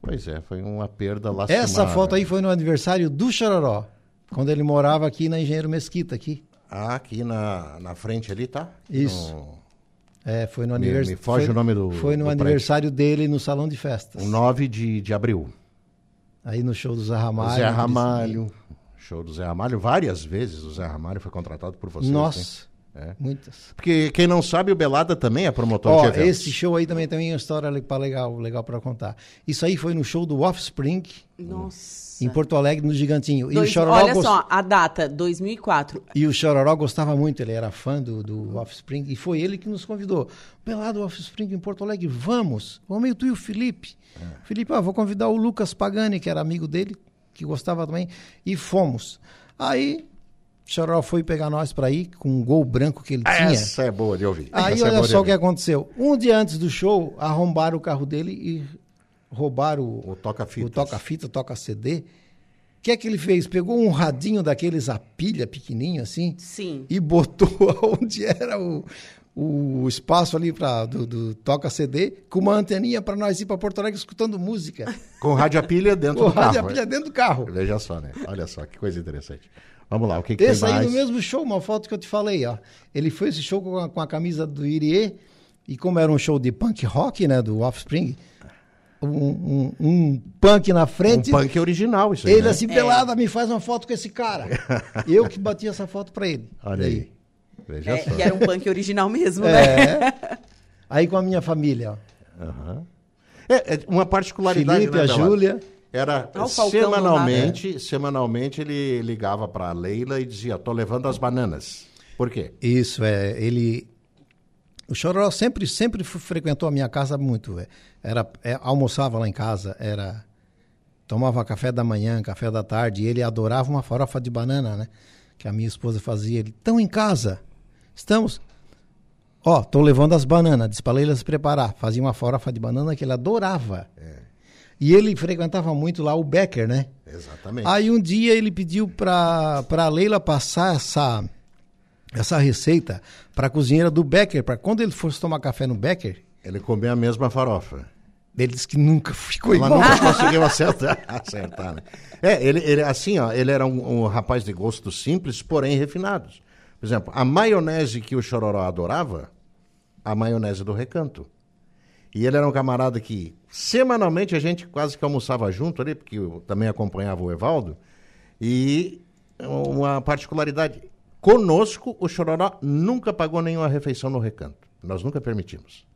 Pois é, foi uma perda lastimada. Essa foto aí foi no aniversário do Chororó, quando ele morava aqui na Engenheiro Mesquita, aqui. Ah, aqui na, na frente ali, tá? Isso. No- É, foi no Me- aniversário. me foge o nome do- Foi no do aniversário dele no salão de festas. O 9 de, de abril. Aí no show do Zé Ramalho. Zé Ramalho. Show do Zé Ramalho. Várias vezes o Zé Ramalho foi contratado por vocês. Nossa, né? É. muitas. Porque quem não sabe, o Belada também é promotor Ó, de eventos. esse show aí também tem uma história legal, legal para contar. Isso aí foi no show do Offspring, Nossa. Em Porto Alegre, no Gigantinho. E Dois- o Chororó olha gost- só, a data, 2004. E o Chororó gostava muito, ele era fã do, do Offspring, e foi ele que nos convidou. Pelado Offspring em Porto Alegre, vamos. Vamos eu, tu e o Felipe. Felipe, ah, vou convidar o Lucas Pagani, que era amigo dele, que gostava também, e fomos. Aí, Chororó foi pegar nós para ir, com um gol branco que ele tinha. Essa é boa de ouvir. Aí Essa é olha de só o que aconteceu. Um dia antes do show, arrombaram o carro dele e roubaram o, o toca-fita, o toca-fita, toca-CD. O que é que ele fez? Pegou um radinho daqueles a pilha pequenininho assim Sim. e botou <laughs> onde era o, o espaço ali pra, do, do toca-CD com uma anteninha para nós ir para Porto Alegre escutando música. Com rádio a pilha dentro Com do carro. rádio a pilha dentro do carro. Veja só, né? Olha só, que coisa interessante. Vamos lá, o que, que Esse tem aí mais? no mesmo show, uma foto que eu te falei, ó. Ele foi esse show com a, com a camisa do Irie, e como era um show de punk rock, né, do Offspring, um, um- um punk na frente. Um punk original, isso aí, Ele né? assim, pelada, me faz uma foto com esse cara. <laughs> eu que bati essa foto pra ele. Olha aí. Veja É, só. e era um punk original mesmo, né? É. <laughs> Aí com a minha família, ó. Aham. É, é uma particularidade. Felipe, né, a? Júlia. Era Ah, semanalmente, semanalmente ele ligava para Leila e dizia: "Tô levando as bananas". Por quê? Isso, é, ele... O Chororó sempre, sempre frequentou a minha casa muito. é. Era, é, almoçava lá em casa, era... Tomava café da manhã, café da tarde, e ele adorava uma farofa de banana, né? Que a minha esposa fazia. Ele, estão em casa? Estamos? Ó, tô levando as bananas, disse pra Leila se preparar. Fazia uma farofa de banana que ele adorava. E ele frequentava muito lá o Becker, né? Exatamente. Aí um dia ele pediu pra, pra Leila passar essa, essa receita pra cozinheira do Becker, para quando ele fosse tomar café no Becker. Ele comeu a mesma farofa. Ele disse que nunca <laughs> ficou Ela igual. nunca conseguiu acertar, <laughs> acertar né? É, ele, ele, assim, ó, ele era um, um rapaz de gostos simples, porém refinados. Por exemplo, a maionese que o Chororó adorava, a maionese do recanto. E ele era um camarada que, semanalmente, a gente quase que almoçava junto ali, porque eu também acompanhava o Evaldo. E uma particularidade, conosco, o Chororó nunca pagou nenhuma refeição no recanto. Nós nunca permitimos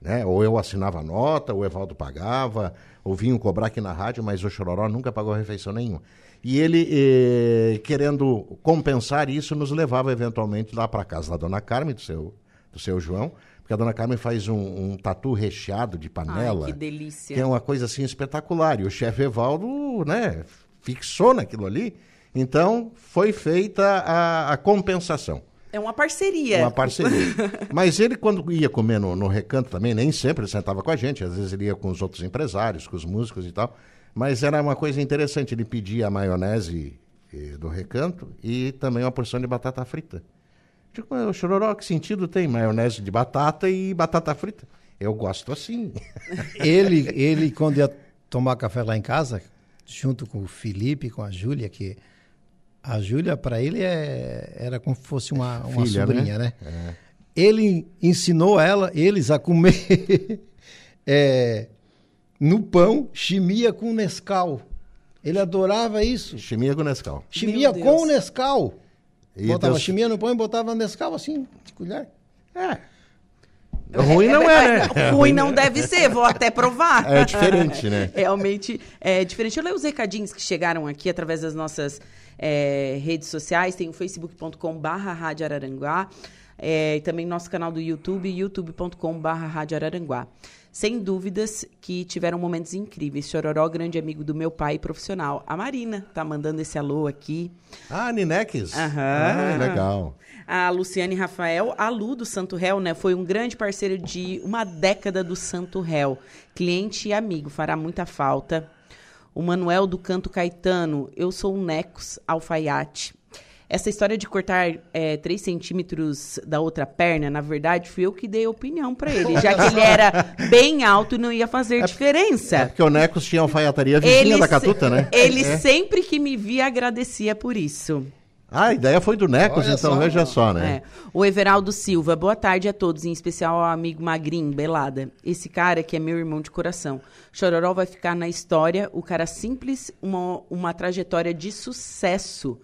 né? Ou eu assinava a nota, o Evaldo pagava, ou vinham cobrar aqui na rádio, mas o Chororó nunca pagou refeição nenhuma. E ele, eh, querendo compensar isso, nos levava eventualmente lá para casa da dona Carmen, do seu, do seu João, porque a dona Carmen faz um, um tatu recheado de panela. Ai, que delícia. Que é uma coisa assim espetacular. E o chefe Evaldo, né, fixou naquilo ali. Então, foi feita a, a compensação. É uma parceria. Uma parceria. <laughs> Mas ele, quando ia comer no, no recanto também, nem sempre ele sentava com a gente. Às vezes ele ia com os outros empresários, com os músicos e tal. Mas era uma coisa interessante. Ele pedia a maionese eh, do recanto e também uma porção de batata frita. Digo, mas o chororó, que sentido tem maionese de batata e batata frita? Eu gosto assim. <laughs> ele, ele, quando ia tomar café lá em casa, junto com o Felipe, com a Júlia, que a Júlia, para ele, é, era como se fosse uma, uma Filha, sobrinha, né? né? Ele ensinou ela, eles a comer <laughs> é, no pão chimia com Nescau. Ele adorava isso. Chimia com Nescau. Chimia com Deus. Nescau. E botava teus- chimia no pão e botava Nescau assim, de colher. É. Ruim não é, né? Ruim não deve ser, vou até provar. É diferente, né? <laughs> Realmente é diferente. Eu leio os recadinhos que chegaram aqui através das nossas é, redes sociais. Tem o facebook.com.br Rádio Araranguá. é, e também nosso canal do YouTube, youtube.com.br Rádio Araranguá. Sem dúvidas que tiveram momentos incríveis. Chororó, grande amigo do meu pai profissional. A Marina tá mandando esse alô aqui. Ah, Nineques. Aham. Ah, legal. A Luciane Rafael, a Lu do Santo Réu, né? Foi um grande parceiro de uma década do Santo Réu. Cliente e amigo, fará muita falta. O Manuel do Canto Caetano, eu sou o Necos Alfaiate. Essa história de cortar é, 3 centímetros da outra perna, na verdade, fui eu que dei opinião pra ele. Já que ele era <laughs> bem alto, não ia fazer diferença. É porque o Necos tinha alfaiataria vizinha Ele da Catuta, né? Ele É. sempre que me via agradecia por isso. Ah, a ideia foi do Necos, Olha então só. veja só, né? É. O Everaldo Silva, boa tarde a todos, em especial ao amigo Magrinho, Belada. Esse cara que é meu irmão de coração. Chororó vai ficar na história, o cara simples, uma, uma trajetória de sucesso.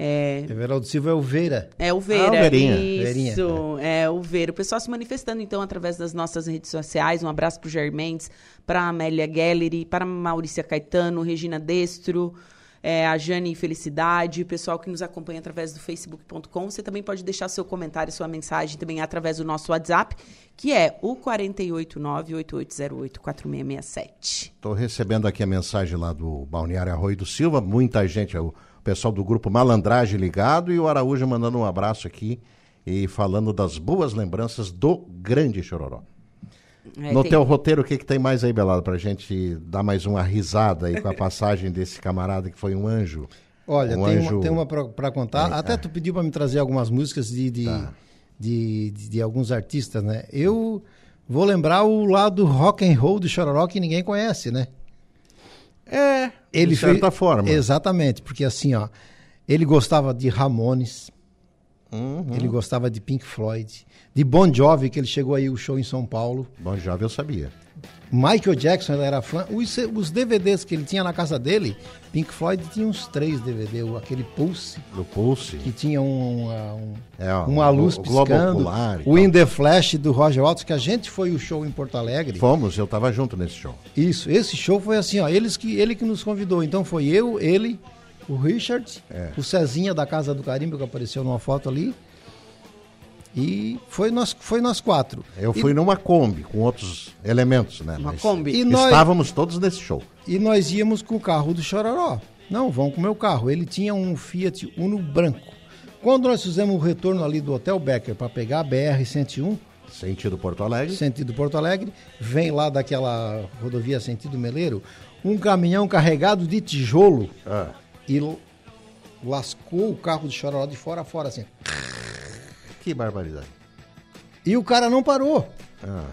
É, Everaldo Silva é o Veira. é o Veira. Ah, o Veirinha. Isso, Veirinha, é o Veira. O pessoal se manifestando, então, através das nossas redes sociais. Um abraço para o Germendes, para a Amélia Gelleri, para a Maurícia Caetano, Regina Destro, é, a Jane Felicidade, o pessoal que nos acompanha através do facebook.com. Você também pode deixar seu comentário, sua mensagem também através do nosso WhatsApp, que é o 489-8808-4667. Estou recebendo aqui a mensagem lá do Balneário Arroio do Silva, muita gente, o pessoal do grupo Malandragem ligado e o Araújo mandando um abraço aqui e falando das boas lembranças do grande Chororó. É, no tem- teu roteiro, o que, que tem mais aí, Belado, pra gente dar mais uma risada aí com a <laughs> passagem desse camarada que foi um anjo? Olha, um tem, anjo... uma, tem uma pra, pra contar. É, Até é. tu pediu pra me trazer algumas músicas de, de, de, de- de alguns artistas, né? Eu vou lembrar o lado rock and roll do Chororó que ninguém conhece, né? É, ele de certa fez- forma. Exatamente, porque assim, ó, ele gostava de Ramones, Uhum. ele gostava de Pink Floyd, de Bon Jovi, que ele chegou aí o show em São Paulo. Bon Jovi eu sabia. Michael Jackson, ele era fã. Os, os DVDs que ele tinha na casa dele, Pink Floyd tinha uns três DVD, o- aquele Pulse. Do Pulse. Que tinha um, um- É, uma o- luz o piscando. Ocular o In The Flash do Roger Waters, que a gente foi o show em Porto Alegre. Fomos, eu tava junto nesse show. Isso, esse show foi assim, ó, eles que, ele que nos convidou. Então foi eu, ele, o Richard, É. o Cezinha da Casa do Carimbo, que apareceu numa foto ali. E foi nós, foi nós quatro. Eu E- fui numa Kombi com outros elementos, né? Uma Mas Kombi. E nós- Estávamos todos nesse show. E nós íamos com o carro do Chororó. Não, vamos com o meu carro. Ele tinha um Fiat Uno branco. Quando nós fizemos o retorno ali do Hotel Becker para pegar a BR-101, Sentido Porto Alegre. sentido Porto Alegre, vem lá daquela rodovia sentido Meleiro, um caminhão carregado de tijolo Ah. e lascou o carro do Chororó de fora a fora, assim. Que barbaridade. E o cara não parou. Ah.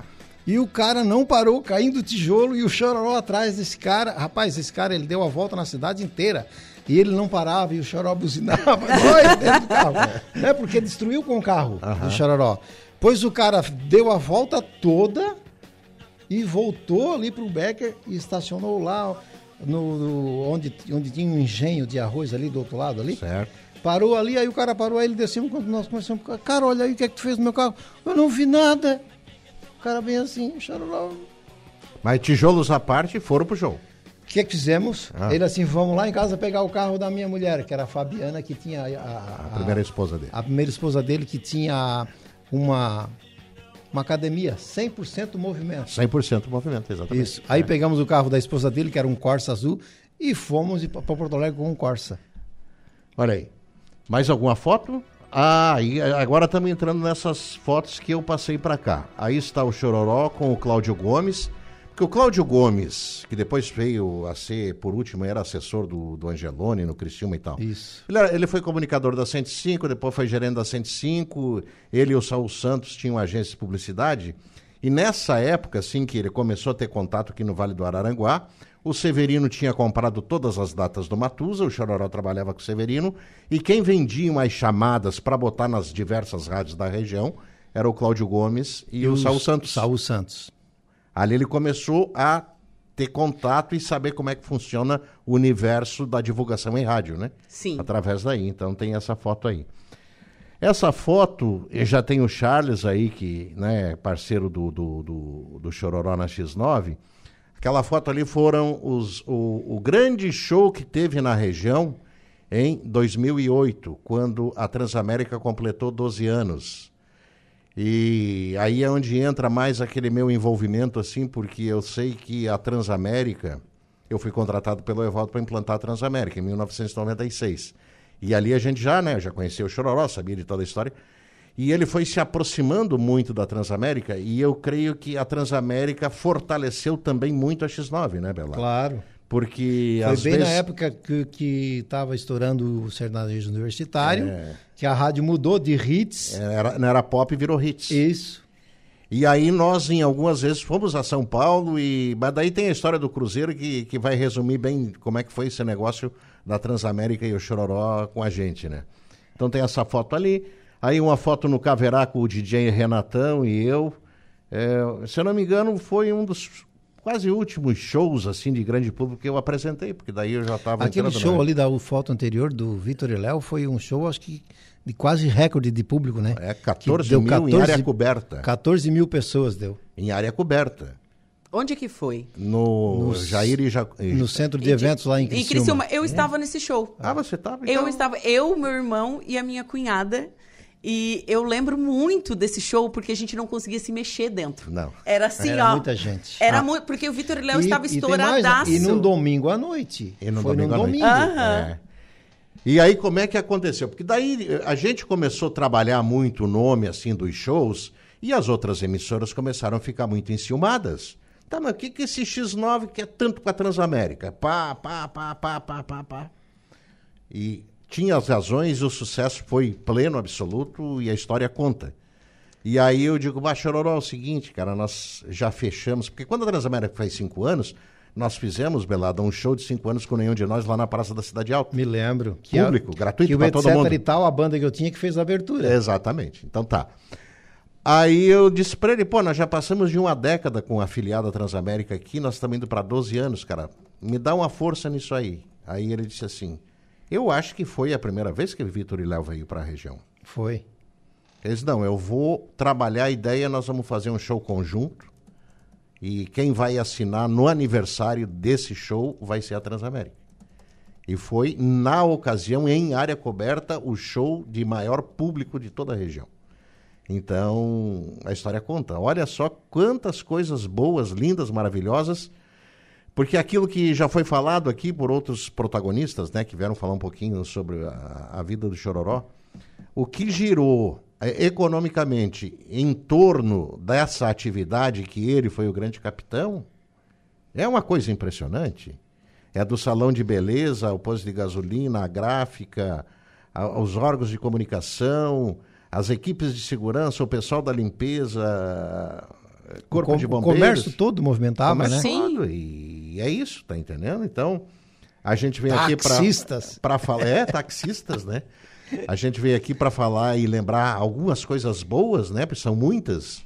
E o cara não parou, caindo tijolo e o chororó atrás desse cara. Rapaz, esse cara ele deu a volta na cidade inteira. E ele não parava e o chororó buzinava. <laughs> Nós dentro do carro. É porque destruiu com o carro o chororó. Pois o cara deu a volta toda e voltou ali pro Becker e estacionou lá no, no- onde, onde tinha um engenho de arroz ali do outro lado ali. Certo. Parou ali, aí o cara parou, aí ele desceu quando nós começamos. Cara, olha aí o que é que tu fez no meu carro. Eu não vi nada. O cara bem assim, chororó. Mas tijolos à parte foram pro show. O que é que fizemos? Ah. Ele assim, vamos lá em casa pegar o carro da minha mulher, que era a Fabiana, que tinha a, a- A primeira esposa dele. a primeira esposa dele, que tinha uma, uma academia, 100% movimento. 100% movimento, exatamente. Isso. Aí pegamos o carro da esposa dele, que era um Corsa azul, e fomos para Porto Alegre com um Corsa. Olha aí. Mais alguma foto? Ah, e agora estamos entrando nessas fotos que eu passei para cá. Aí está o Chororó com o Cláudio Gomes. Porque o Cláudio Gomes, que depois veio a ser, por último, era assessor do, do Angeloni no Criciúma e tal. Isso. Ele, era- ele foi comunicador da 105, depois foi gerente da 105. Ele e o Saul Santos tinham agência de publicidade. E nessa época, assim, que ele começou a ter contato aqui no Vale do Araranguá, o Severino tinha comprado todas as datas do Matusa, o Chororó trabalhava com o Severino, e quem vendia as chamadas para botar nas diversas rádios da região era o Cláudio Gomes e, o Saul Santos. Saul Santos. Ali ele começou a ter contato e saber como é que funciona o universo da divulgação em rádio, né? Sim. Através daí. Então tem essa foto aí. Essa foto, eu já tem o Charles aí, que né, é parceiro do, do, do, do Chororó na X9. Aquela foto ali foram os, o, o grande show que teve na região em 2008, quando a Transamérica completou 12 anos. E aí é onde entra mais aquele meu envolvimento, assim, porque eu sei que a Transamérica, eu fui contratado pelo Evaldo para implantar a Transamérica em 1996. E ali a gente já, né, já conhecia o Chororó, sabia de toda a história. E ele foi se aproximando muito da Transamérica e eu creio que a Transamérica fortaleceu também muito a X9, né, Bela? Claro. Porque Foi bem vezes na época que estava estourando o sertanejo universitário, É. que a rádio mudou de hits. era, não era pop e virou hits. Isso. E aí nós, em algumas vezes, fomos a São Paulo e... Mas daí tem a história do Cruzeiro que, que vai resumir bem como é que foi esse negócio da Transamérica e o Chororó com a gente, né? Então tem essa foto ali. Aí uma foto no Caverá com o DJ Renatão e eu. É, se eu não me engano, foi um dos quase últimos shows, assim, de grande público que eu apresentei, porque daí eu já estava Aquele show ali da foto anterior do Vitor e Léo foi um show, acho que de quase recorde de público, né? É, Que 14 deu mil em área coberta. 14 mil pessoas deu. Em área coberta. Onde que foi? No, No- Jair e ja... No centro de eventos lá em Em Criciúma. Criciúma. Eu estava nesse show. Ah, você estava? Eu estava, eu, meu irmão e a minha cunhada. E eu lembro muito desse show porque a gente não conseguia se mexer dentro. Não. Era assim, Era ó. muita gente. Era Ah. muito. Porque o Vitor e Léo estava estouradaço. E num domingo à noite. E no Foi domingo num à noite. domingo. Aham. É. E aí, como é que aconteceu? Porque daí eh, a gente começou a trabalhar muito o nome assim dos shows e as outras emissoras começaram a ficar muito enciumadas. Tá, mas o que, que esse X9 quer tanto com a Transamérica? Pá, pá, pá, pá, pá, pá, pá. E tinha as razões, o sucesso foi pleno, absoluto, e a história conta. E aí eu digo, Bacharoró, é o seguinte, cara, nós já fechamos, porque quando a Transamérica faz cinco anos, nós fizemos, Belada, um show de cinco anos com nenhum de nós lá na Praça da Cidade Alta. Me lembro. Público, a- gratuito que pra todo mundo. e tal, a banda que eu tinha que fez a abertura. Exatamente. Então tá. Aí eu disse pra ele, pô, nós já passamos de uma década com a afiliada Transamérica aqui, nós estamos indo pra 12 anos, cara. Me dá uma força nisso aí. Aí ele disse assim: Eu acho que foi a primeira vez que o Vitor e Léo veio pra região. Foi. Ele disse, não, eu vou trabalhar a ideia, nós vamos fazer um show conjunto. E quem vai assinar no aniversário desse show vai ser a Transamérica. E foi, na ocasião, em área coberta, o show de maior público de toda a região. Então, a história conta. Olha só quantas coisas boas, lindas, maravilhosas. Porque aquilo que já foi falado aqui por outros protagonistas, né, que vieram falar um pouquinho sobre a, a vida do Chororó, o que girou eh, economicamente em torno dessa atividade que ele foi o grande capitão, é uma coisa impressionante. É do salão de beleza, ao posto de gasolina, a gráfica, a- aos órgãos de comunicação, as equipes de segurança, o pessoal da limpeza, eh, corpo com- de o bombeiros. comércio todo movimentava, Comércio né? todo, E é isso, tá entendendo? Então, a gente vem aqui para Taxistas. para falar, é, taxistas, né? A gente veio aqui para falar e lembrar algumas coisas boas, né? Porque são muitas.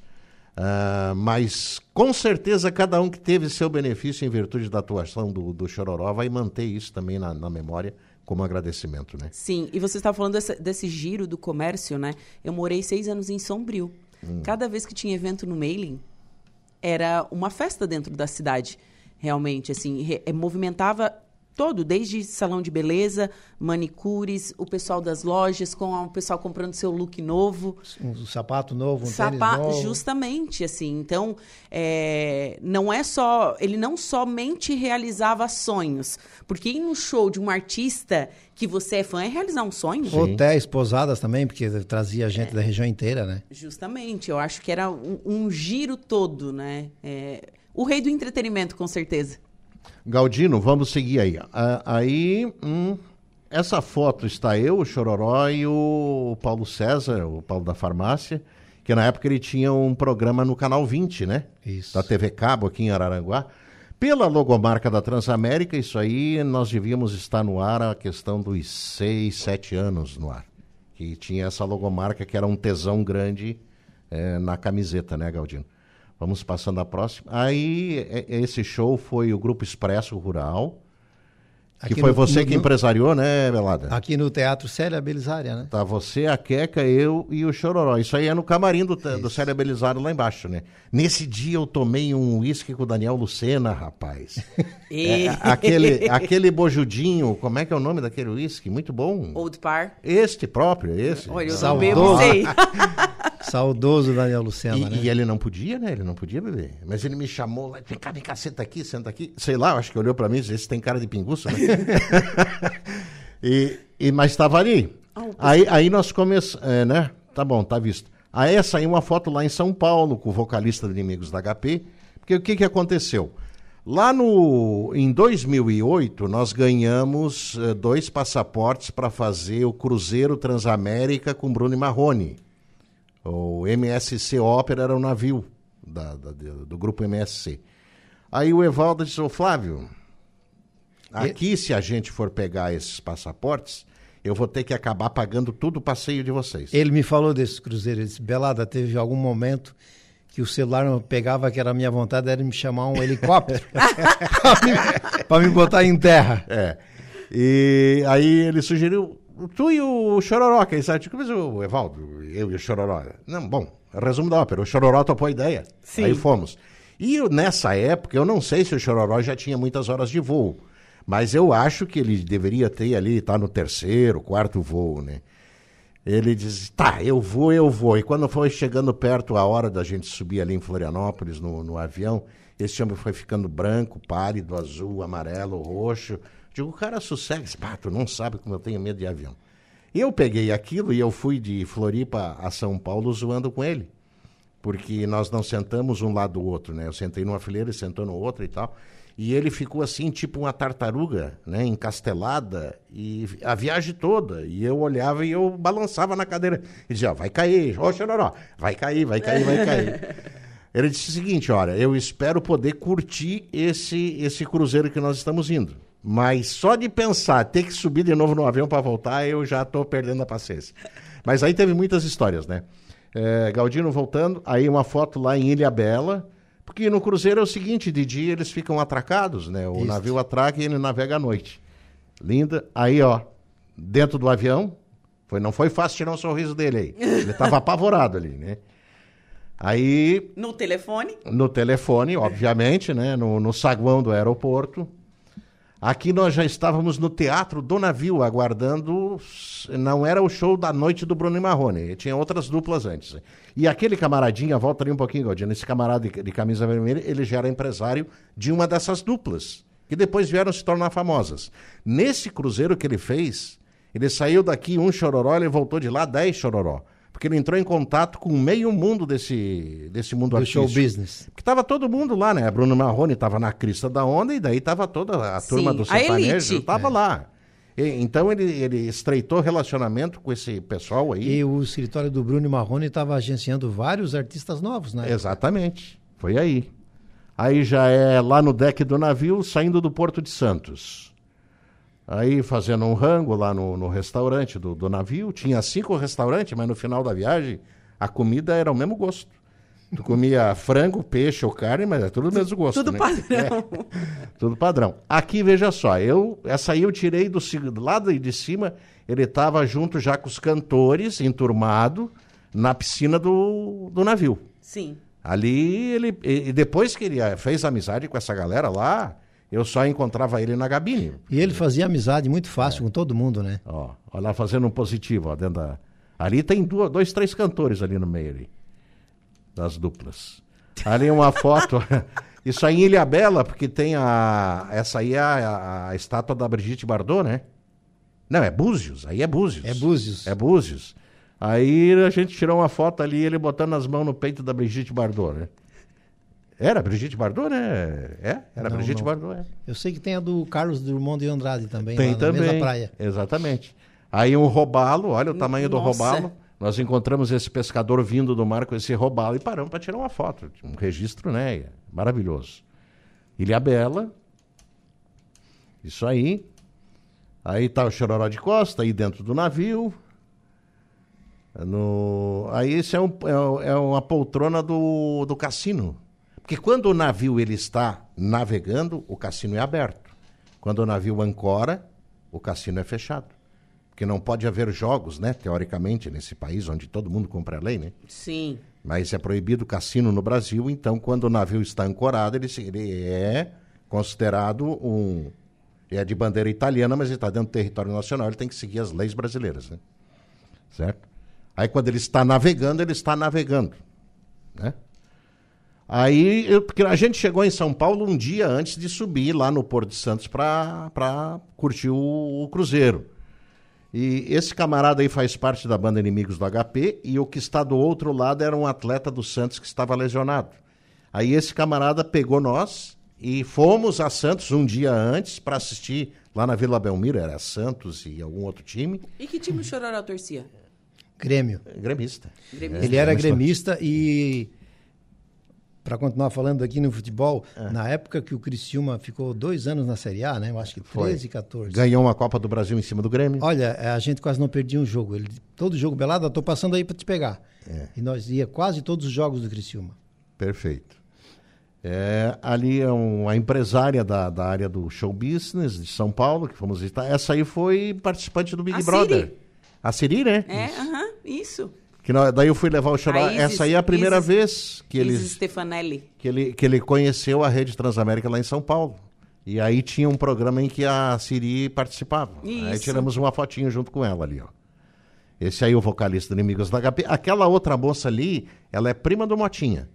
Ah, mas com certeza cada um que teve seu benefício em virtude da atuação do, do Chororó vai manter isso também na, na memória como agradecimento, né? Sim, e você estava falando dessa- desse giro do comércio, né? Eu morei seis anos em Sombrio. Hum. Cada vez que tinha evento no mailing, era uma festa dentro da cidade, realmente, assim, eh, movimentava todo, desde salão de beleza, manicures, o pessoal das lojas, com o pessoal comprando seu look novo. Um sapato novo, um Sapa- tênis novo. Justamente, assim. Então, é, não é só. Ele não somente realizava sonhos. Porque ir no show de um artista que você é fã é realizar um sonho. Hotéis, pousadas também, porque trazia gente da região inteira, né? Justamente, eu acho que era um, um giro todo, né? É, o rei do entretenimento, com certeza. Galdino, vamos seguir aí. Ah, aí, hum, essa foto está eu, o Chororó e o Paulo César, o Paulo da farmácia, que na época ele tinha um programa no Canal 20, né? Isso. Da TV Cabo aqui em Araranguá. Pela logomarca da Transamérica, isso aí nós devíamos estar no ar a questão dos seis, sete anos no ar. Que tinha essa logomarca que era um tesão grande eh, na camiseta, né, Galdino? Vamos passando a próxima. Aí, e- esse show foi o Grupo Expresso Rural, Que Aqui foi no- você no- que empresariou, né, Belada? Aqui no Teatro Célia Belisária, né? Tá você, a Queca, eu e o Chororó. Isso aí é no camarim do, do Célia Belisário lá embaixo, né? Nesse dia eu tomei um uísque com o Daniel Lucena, rapaz. <laughs> E- É, aquele, aquele bojudinho, como é que é o nome daquele uísque? Muito bom. Old Par. Este próprio, esse. Olha, eu não Saudoso. <laughs> Saudoso Daniel Lucena, E, né? e ele não podia, né? Ele não podia beber. Mas ele me chamou lá, vem cá, vem cá, senta aqui, senta aqui. Sei lá, acho que olhou pra mim e disse, esse tem cara de pinguço, né? <laughs> e, e, mas estava ali. Aí, aí nós começamos, é, né? Tá bom, tá visto. Aí saiu uma foto lá em São Paulo com o vocalista do Inimigos da HP. Porque o que que aconteceu? Lá no, em 2008, nós ganhamos eh, dois passaportes para fazer o Cruzeiro Transamérica com Bruno e Marrone. O MSC Ópera era o navio da- da- do, grupo MSC. Aí o Evaldo disse, ô Flávio, aqui se a gente for pegar esses passaportes, eu vou ter que acabar pagando tudo o passeio de vocês. Ele me falou desse cruzeiro. Ele disse, Belada, teve algum momento que o celular não pegava, que era a minha vontade, era me chamar um helicóptero <laughs> para me botar em terra. É. E aí ele sugeriu, tu e o Chororó, que aí sabe, mas o Evaldo, eu e o Chororó. Não, bom, resumo da ópera, o Chororó topou a ideia. Sim. Aí fomos. E nessa época, eu não sei se o Chororó já tinha muitas horas de voo, mas eu acho que ele deveria ter ali, tá no terceiro, quarto voo, né? Ele diz, tá, eu vou, eu vou. E quando foi chegando perto a hora da gente subir ali em Florianópolis, no, no avião, esse homem foi ficando branco, pálido, azul, amarelo, roxo. Digo, cara, sossega, pá, tu não sabe como eu tenho medo de avião. Eu peguei aquilo e eu fui de Floripa a São Paulo zoando com ele. Porque nós não sentamos um lado do outro, né? Eu sentei numa fileira, ele sentou no outro e tal. E ele ficou assim, tipo uma tartaruga, né? Encastelada, e a viagem toda. E eu olhava e eu balançava na cadeira. E dizia, ó, vai cair, ô Chororó, vai cair, vai cair, vai cair. <laughs> Ele disse o seguinte, olha, eu espero poder curtir esse, esse cruzeiro que nós estamos indo. Mas só de pensar, ter que subir de novo no avião para voltar, eu já estou perdendo a paciência. Mas aí teve muitas histórias, né? É, Galdino voltando, aí uma foto lá em Ilha Bela, porque no cruzeiro é o seguinte, de dia eles ficam atracados, né? O Isso. navio atraca e ele navega à noite. Linda. Aí, ó, dentro do avião, foi, não foi fácil tirar um sorriso dele aí. Ele estava <laughs> apavorado ali, né? Aí, No telefone. no telefone, obviamente, né? No, no saguão do aeroporto. Aqui nós já estávamos no Teatro do Navio, aguardando. Não era o show da noite do Bruno e Marrone, tinha outras duplas antes. E aquele camaradinha, volta ali um pouquinho, Galdino, esse camarada de, de camisa vermelha, ele já era empresário de uma dessas duplas, que depois vieram se tornar famosas. Nesse cruzeiro que ele fez, ele saiu daqui um chororó, ele voltou de lá dez chororó. Porque ele entrou em contato com meio mundo desse, desse mundo Do artístico. show business. Porque tava todo mundo lá, né? Bruno Marrone tava na crista da onda e daí tava toda a turma Sim, do sertanejo, elite. tava lá. E- então ele, ele estreitou relacionamento com esse pessoal aí. E o escritório do Bruno Marrone estava agenciando vários artistas novos, né? Exatamente. Foi aí. Aí já é lá no deck do navio, saindo do Porto de Santos. Aí fazendo um rango lá no, no restaurante do, do navio. Tinha cinco restaurantes, mas no final da viagem a comida era o mesmo gosto. Tu comia frango, peixe ou carne, mas é tudo o mesmo gosto. Tudo né? padrão. É, tudo padrão. Aqui, veja só, eu, essa aí eu tirei do, do lado de cima, ele estava junto já com os cantores, enturmado, na piscina do, do navio. Sim. Ali ele. E e depois que ele eh, fez amizade com essa galera lá, eu só encontrava ele na cabine. E ele fazia amizade muito fácil com todo mundo, né? Ó, olha lá fazendo um positivo, ó, dentro da. Ali tem duas, dois, três cantores ali no meio ali. Das duplas. Ali uma <laughs> foto. <laughs> Isso aí em Ilha Bela, porque tem a. Essa aí é a, a estátua da Brigitte Bardot, né? Não, é Búzios, aí é Búzios. É Búzios. É Búzios. Aí a gente tirou uma foto ali, ele botando as mãos no peito da Brigitte Bardot, né? Era Brigitte Bardot, né? É? Era Não, Brigitte não. Bardot, é. Eu sei que tem a do Carlos Drummond de Andrade também, Tem lá na também. mesma praia. Exatamente. Aí um robalo, olha o tamanho do Nossa. robalo. Nós encontramos esse pescador vindo do mar com esse robalo e paramos para tirar uma foto. Um registro, né? Maravilhoso. Ilha Bela. Isso aí. Aí tá o Chororó de Costa, aí dentro do navio. No... Aí esse é, um, é, um- é uma poltrona do, do cassino. Porque quando o navio ele está navegando, o cassino é aberto. Quando o navio ancora, o cassino é fechado. Porque não pode haver jogos, né? Teoricamente, nesse país onde todo mundo cumpre a lei, né? Sim. Mas é proibido cassino no Brasil, então quando o navio está ancorado, ele, ele é considerado um. É de bandeira italiana, mas ele está dentro do território nacional, ele tem que seguir as leis brasileiras, né? Certo? Aí quando ele está navegando, ele está navegando. Né? Aí eu- porque a gente chegou em São Paulo um dia antes de subir lá no Porto de Santos para curtir o, o cruzeiro. E esse camarada aí faz parte da banda Inimigos do HP e o que está do outro lado era um atleta do Santos que estava lesionado. Aí esse camarada pegou nós e fomos a Santos um dia antes para assistir lá na Vila Belmiro, era Santos e algum outro time. E que time o Chororó torcia? Grêmio. Gremista. Gremista. Ele era gremista e, para continuar falando aqui no futebol, É. na época que o Criciúma ficou dois anos na Série A, né? Eu acho que 13 e 14. Ganhou uma Copa do Brasil em cima do Grêmio. Olha, a gente quase não perdia um jogo. Ele, todo jogo, Belada, tô passando aí para te pegar. É. E nós ia quase todos os jogos do Criciúma. Perfeito. É, ali é uma empresária da, da área do show business de São Paulo, que fomos visitar. Essa aí foi participante do Big A Brother. Siri. A Siri, né? É, aham, isso. Que daí eu fui levar o Isis- Essa aí é a primeira Isis- vez que ele, Stefanelli. que, ele, que ele conheceu a Rede Transamérica lá em São Paulo. E aí tinha um programa em que a Siri participava. Aí Isso. tiramos uma fotinho junto com ela ali, ó. Esse aí é o vocalista do Inimigos da HP. Aquela outra moça ali, ela é prima do Motinha.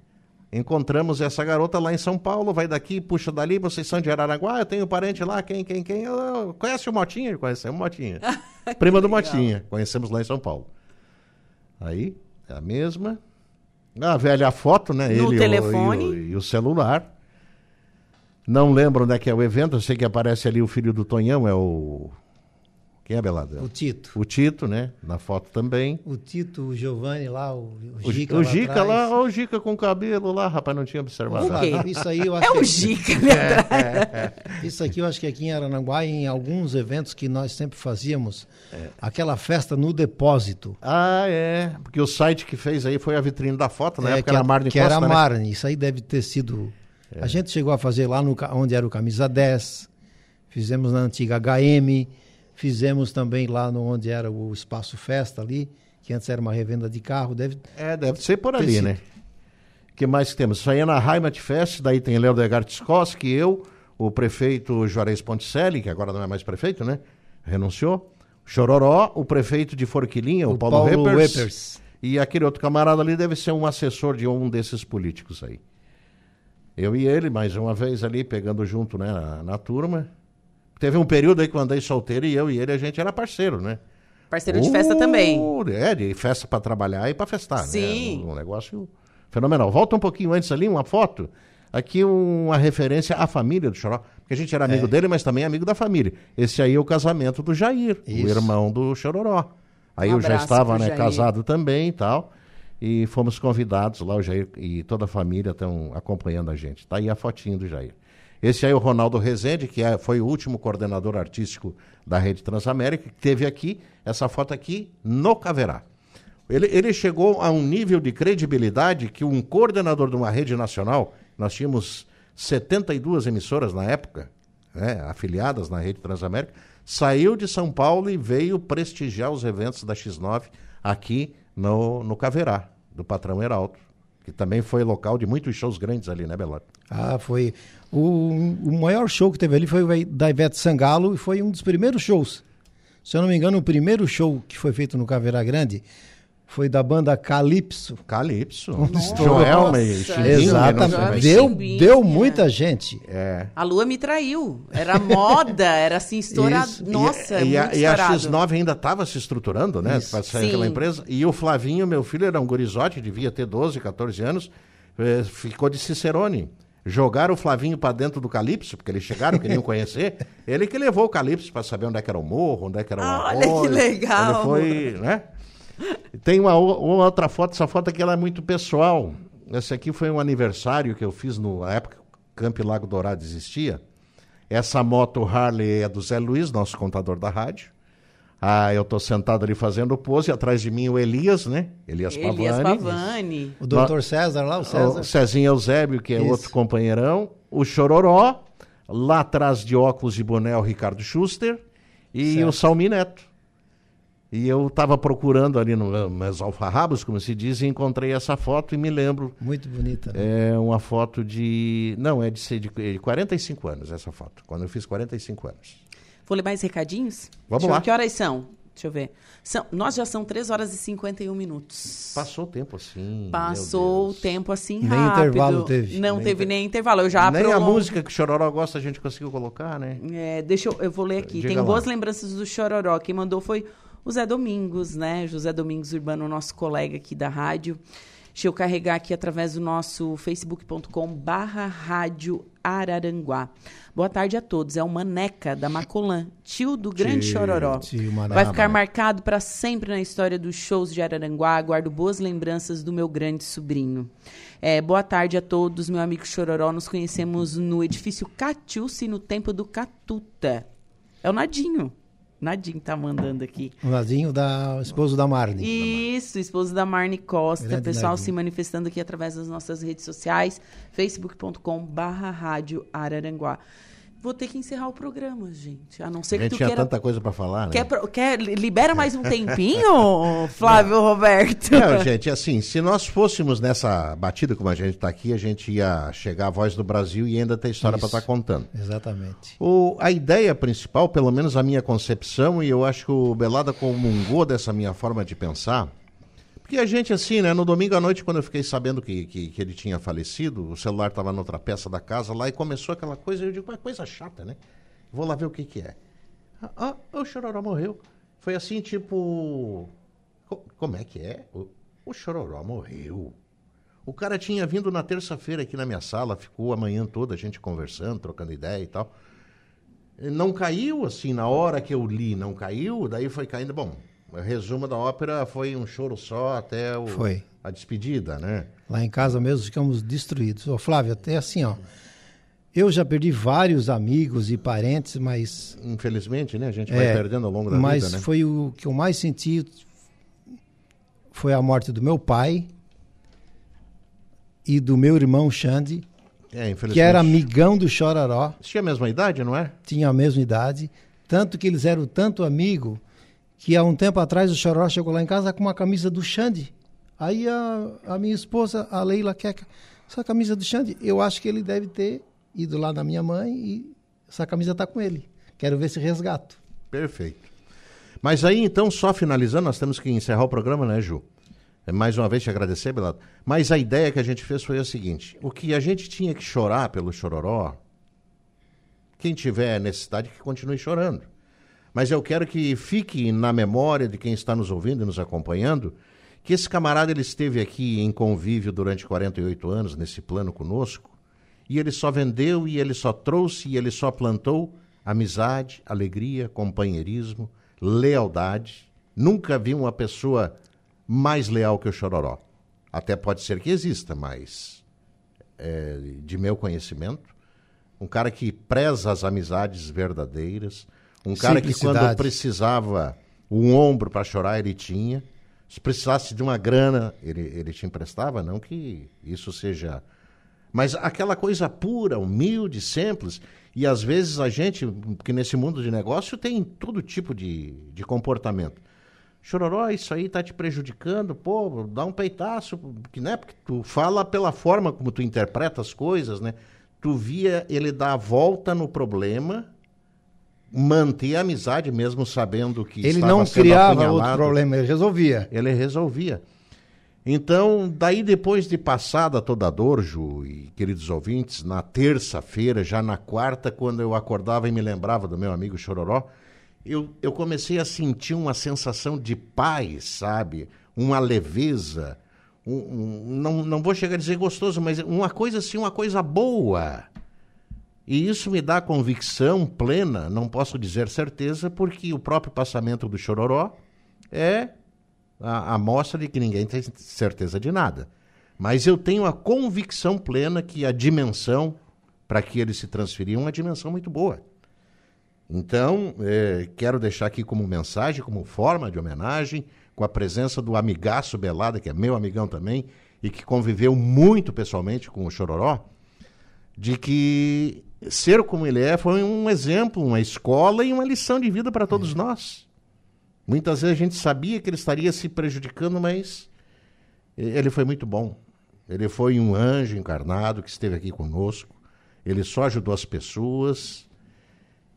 Encontramos essa garota lá em São Paulo, vai daqui, puxa dali, vocês são de Araranguá, eu tenho parente lá, quem, quem, quem? Eu- conhece o Motinha? Conhecemos o Motinha. <laughs> prima do Motinha, conhecemos lá em São Paulo. Aí, é a mesma. A velha foto, né? No Ele e o- telefone. E o, e o celular. Não lembro onde é que é o evento, eu sei que aparece ali o filho do Tonhão, é o. Quem é Belada? O Tito. O Tito, né? Na foto também. O Tito, o Giovanni lá, o, o O Gica o lá Gica lá, ó, o Gica com cabelo lá, rapaz, não tinha observado. O quê? Isso aí eu acho É o que- Gica ali atrás. Isso aqui eu acho que aqui em Arananguá, em alguns eventos que nós sempre fazíamos, aquela festa no depósito. Ah, é. Porque o site que fez aí foi a vitrine da foto, na É, época que, era a Marne que Costa, era a né? É. Marne. Isso aí deve ter sido. A gente chegou a fazer lá no, onde era o Camisa 10, fizemos na antiga HM, fizemos também lá no, onde era o Espaço Festa ali, que antes era uma revenda de carro. Deve, É, deve ser por ali, sido. né? O que mais que temos? Isso aí é na Heimat Fest, daí tem Léo Skoski, eu, o prefeito Juarez Ponticelli, que agora não é mais prefeito, né? Renunciou. Chororó, o prefeito de Forquilinha, o, O Paulo, Paulo Reppers, Reppers. E aquele outro camarada ali deve ser um assessor de um desses políticos aí. Eu e ele, mais uma vez ali, pegando junto, né, na, na turma. Teve um período aí que eu andei solteiro e eu e ele, a gente era parceiro, né? Parceiro de festa também. É, de festa para trabalhar e para festar, Sim. né? Um, um negócio fenomenal. Volta um pouquinho antes ali, uma foto. Aqui uma referência à família do Choró. Porque a gente era amigo É. dele, mas também amigo da família. Esse aí é o casamento do Jair, o Isso. irmão do Chororó. Aí Um eu já estava né, Jair. casado também e tal. E fomos convidados lá, o Jair e toda a família estão acompanhando a gente. Tá aí a fotinho do Jair. Esse aí é o Ronaldo Rezende, que é- foi o último coordenador artístico da Rede Transamérica, que teve aqui, essa foto aqui, no Caverá. Ele, ele chegou a um nível de credibilidade que um coordenador de uma rede nacional, nós tínhamos 72 emissoras na época, né, afiliadas na Rede Transamérica, saiu de São Paulo e veio prestigiar os eventos da X9 aqui no, no Caverá, do patrão Heraldo, que também foi local de muitos shows grandes ali, né, Belado? Ah, foi. O, o maior show que teve ali foi o da Ivete Sangalo e foi um dos primeiros shows. Se eu não me engano, o primeiro show que foi feito no Caveira Grande foi da banda Calypso. Calypso. Joelma e Chimbinha, Exatamente. Deu, Chimbinha. deu muita gente. É. A lua me traiu. Era moda, era assim, estourado. Isso. Nossa, e, e, a, muito e a estourado. X9 ainda estava se estruturando, né? Para sair Sim. aquela empresa. E o Flavinho, meu filho, era um gurizote, devia ter 12, 14 anos, eh, ficou de Cicerone. Jogaram o Flavinho para dentro do Calypso, porque eles chegaram, queriam <laughs> conhecer. Ele que levou o Calypso para saber onde é que era o morro, onde é que era o Ah, olha que legal. Ele foi, né? Tem uma, outra foto, essa foto aqui ela é muito pessoal. Esse aqui foi um aniversário que eu fiz no- na época que o Camp Lago Dourado existia. Essa moto Harley é do Zé Luiz, nosso contador da rádio. Ah, eu estou sentado ali fazendo pose, atrás de mim o Elias, né? Elias, Elias Pavani. Pavani. O doutor César lá, o César. O Cezinho Eusébio, que é Isso. outro companheirão. O Chororó. Lá atrás de óculos e boné, o Ricardo Schuster e Certo. o Salmi Neto. E eu estava procurando ali no, nos alfarrabos, como se diz, e encontrei essa foto e me lembro. Muito bonita. né? É uma foto de. Não, é de, ser de, de 45 anos essa foto, quando eu fiz 45 anos. Vou ler mais recadinhos? Vamos Deixa lá. Que horas são? Deixa eu ver. São, nós já são 3 horas e 51 minutos. Passou o tempo assim. Passou o tempo assim Nem rápido. intervalo teve. Não Nem teve te- nem intervalo. Eu já Nem a prolongo- música que o Chororó gosta a gente conseguiu colocar, né? É, deixa eu, eu vou ler aqui. Diga Tem lá. boas lembranças do Chororó. Quem mandou foi o Zé Domingos, né? José Domingos Urbano, nosso colega aqui da rádio. Deixa eu carregar aqui através do nosso facebook.com barra rádio Araranguá. Boa tarde a todos. É o Maneca da Macolã, tio do grande Tio, Chororó. tio. Vai ficar marcado para sempre na história dos shows de Araranguá. Guardo boas lembranças do meu grande sobrinho. É, boa tarde a todos, meu amigo Chororó. Nos conhecemos no edifício Catiúce, no tempo do Catuta. É o Nadinho. Nadinho tá mandando aqui. O Nadinho da esposo da Marne. Isso, esposo da Marne Costa. Grande Pessoal Nadinho. se manifestando aqui através das nossas redes sociais, facebook.com barra rádio Araranguá. Vou ter que encerrar o programa, gente. A não ser A que gente tu tinha queira... tanta coisa para falar, né? Quer, pro- quer, libera mais um <laughs> tempinho, Flávio Roberto? Não, gente, assim, se nós fôssemos nessa batida como a gente está aqui, a gente ia chegar à voz do Brasil e ainda ter história para estar contando. Exatamente. O, a ideia principal, pelo menos a minha concepção, e eu acho que o Belada comungou dessa minha forma de pensar, porque a gente, assim, né, no domingo à noite, quando eu fiquei sabendo que, que, que ele tinha falecido, o celular estava noutra peça da casa lá e começou aquela coisa, eu digo, uma coisa chata, né? Vou lá ver o que que é. Ah, ah, o Chororó morreu. Foi assim, tipo... co- Como é que é? O, o Chororó morreu. O cara tinha vindo na terça-feira aqui na minha sala, ficou a manhã toda a gente conversando, trocando ideia e tal. Não caiu assim na hora que eu li, não caiu, daí foi caindo. Bom, o resumo da ópera foi um choro só até o, Foi. a despedida, né? Lá em casa mesmo ficamos destruídos. Ô, Flávio, até assim, ó. Eu já perdi vários amigos e parentes, mas. Infelizmente, né? A gente vai É, perdendo ao longo da mas vida, né? foi o que eu mais senti foi a morte do meu pai e do meu irmão Xande, É, que era amigão do Chororó. Tinha a mesma idade, não é? Tinha a mesma idade, tanto que eles eram tanto amigo que há um tempo atrás o Chororó chegou lá em casa com uma camisa do Xande. Aí a, a minha esposa, a Leila, quer essa camisa do Xande. Eu acho que ele deve ter ido lá na minha mãe e essa camisa está com ele. Quero ver se resgato. Perfeito. Mas aí, então, só finalizando, nós temos que encerrar o programa, né, Ju? É, Mais uma vez te agradecer, Belado. Mas a ideia que a gente fez foi a seguinte: o que a gente tinha que chorar pelo chororó, quem tiver necessidade que continue chorando. Mas eu quero que fique na memória de quem está nos ouvindo e nos acompanhando que esse camarada ele esteve aqui em convívio durante 48 anos nesse plano conosco e ele só vendeu e ele só trouxe e ele só plantou amizade, alegria, companheirismo, lealdade. Nunca vi uma pessoa mais leal que o Chororó. Até pode ser que exista, mas é, de meu conhecimento, um cara que preza as amizades verdadeiras, um cara que quando precisava um ombro para chorar ele tinha, se precisasse de uma grana ele, ele te emprestava, não que isso seja mas aquela coisa pura, humilde, simples. E às vezes a gente, que nesse mundo de negócio, tem todo tipo de, de comportamento. Chororó, isso aí tá te prejudicando, pô, dá um peitaço, que, né? Porque tu fala pela forma como tu interpreta as coisas, né? Tu via ele dar a volta no problema, manter a amizade mesmo sabendo que Ele não criava outro problema, ele resolvia. Ele resolvia. Então, daí depois de passada toda a dor, Ju e queridos ouvintes, na terça-feira, já na quarta, quando eu acordava e me lembrava do meu amigo Chororó, eu, eu comecei a sentir uma sensação de paz, sabe? Uma leveza. Um, um- não, não vou chegar a dizer gostoso, mas uma coisa assim, uma coisa boa. E isso me dá convicção plena, não posso dizer certeza, porque o próprio passamento do Chororó é a, a mostra de que ninguém tem certeza de nada. Mas eu tenho a convicção plena que a dimensão para que ele se transferiu é uma dimensão muito boa. Então, eh, quero deixar aqui como mensagem, como forma de homenagem, com a presença do amigaço Belada, que é meu amigão também, e que conviveu muito pessoalmente com o Chororó, de que ser como ele é foi um exemplo, uma escola e uma lição de vida para todos nós. Muitas vezes a gente sabia que ele estaria se prejudicando, mas ele foi muito bom. Ele foi um anjo encarnado que esteve aqui conosco. Ele só ajudou as pessoas.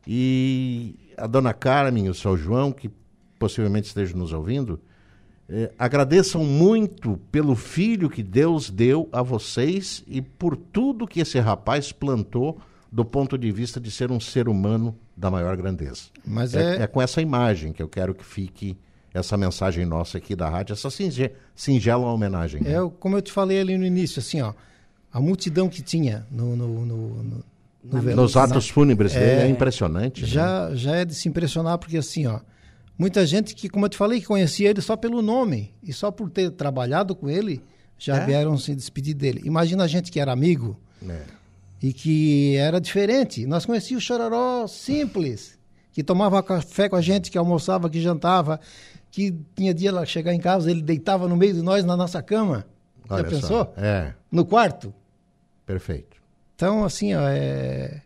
E a dona Carmen e o seu João, que possivelmente estejam nos ouvindo, eh, agradeçam muito pelo filho que Deus deu a vocês e por tudo que esse rapaz plantou do ponto de vista de ser um ser humano da maior grandeza. Mas é, é- é com essa imagem que eu quero que fique essa mensagem nossa aqui da rádio, essa singe- singela homenagem. né? É, como eu te falei ali no início, assim, ó, a multidão que tinha no, no, no, no- Nos atos fúnebres dele é impressionante, né? Já, já é de se impressionar, porque assim, ó, muita gente que, como eu te falei, que conhecia ele só pelo nome e só por ter trabalhado com ele, já É? vieram se despedir dele. Imagina a gente que era amigo É. e que era diferente. Nós conhecíamos o Chororó simples, que tomava café com a gente, que almoçava, que jantava, que tinha dia lá chegar em casa, ele deitava no meio de nós na nossa cama. Olha Já só, pensou? É. No quarto. Perfeito. Então, assim, ó, é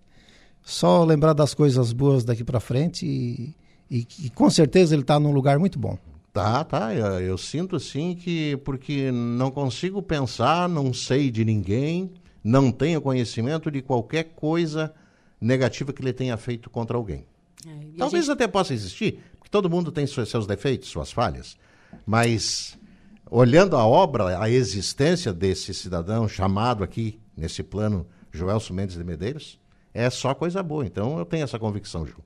só lembrar das coisas boas daqui para frente e, e, e com certeza ele está num lugar muito bom. Tá, tá. Eu, eu sinto assim que porque não consigo pensar, não sei de ninguém, não tenho conhecimento de qualquer coisa negativa que ele tenha feito contra alguém. a Talvez gente- até possa existir, porque todo mundo tem seus, defeitos, suas falhas. Mas olhando a obra, a existência desse cidadão chamado aqui nesse plano Joelso Mendes de Medeiros, é só coisa boa. Então eu tenho essa convicção, Ju.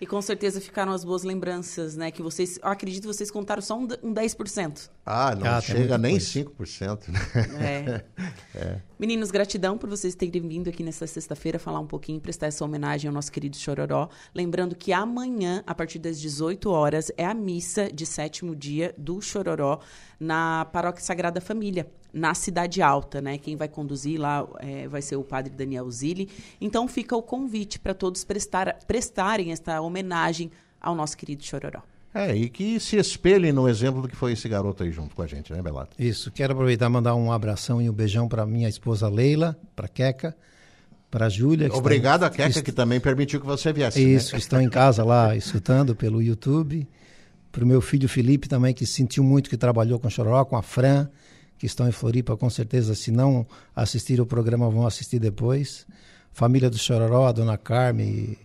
E com certeza ficaram as boas lembranças, né? Que vocês, eu acredito que vocês contaram só um, um 10%. Ah, não Ah, chega nem coisa. 5%. Né? É. <laughs> É. Meninos, gratidão por vocês terem vindo aqui nesta sexta-feira falar um pouquinho, prestar essa homenagem ao nosso querido Chororó. Lembrando que amanhã, a partir das 18 horas, é a missa de sétimo dia do Chororó na Paróquia Sagrada Família, na Cidade Alta, né? Quem vai conduzir lá é, vai ser o padre Daniel Zilli. Então fica o convite para todos prestar, prestarem esta homenagem ao nosso querido Chororó. É, e que se espelhe no exemplo do que foi esse garoto aí junto com a gente, né, Belato? Isso, quero aproveitar e mandar um abração e um beijão para minha esposa Leila, para Queca, para Júlia. que Obrigado está- a Queca, que que também permitiu que você viesse. Isso, né? estão em casa lá <laughs> escutando pelo YouTube. Para o meu filho Felipe também, que sentiu muito, que trabalhou com o Chororó, com a Fran, que estão em Floripa, com certeza, se não assistir o programa, vão assistir depois. Família do Chororó, a dona Carmen,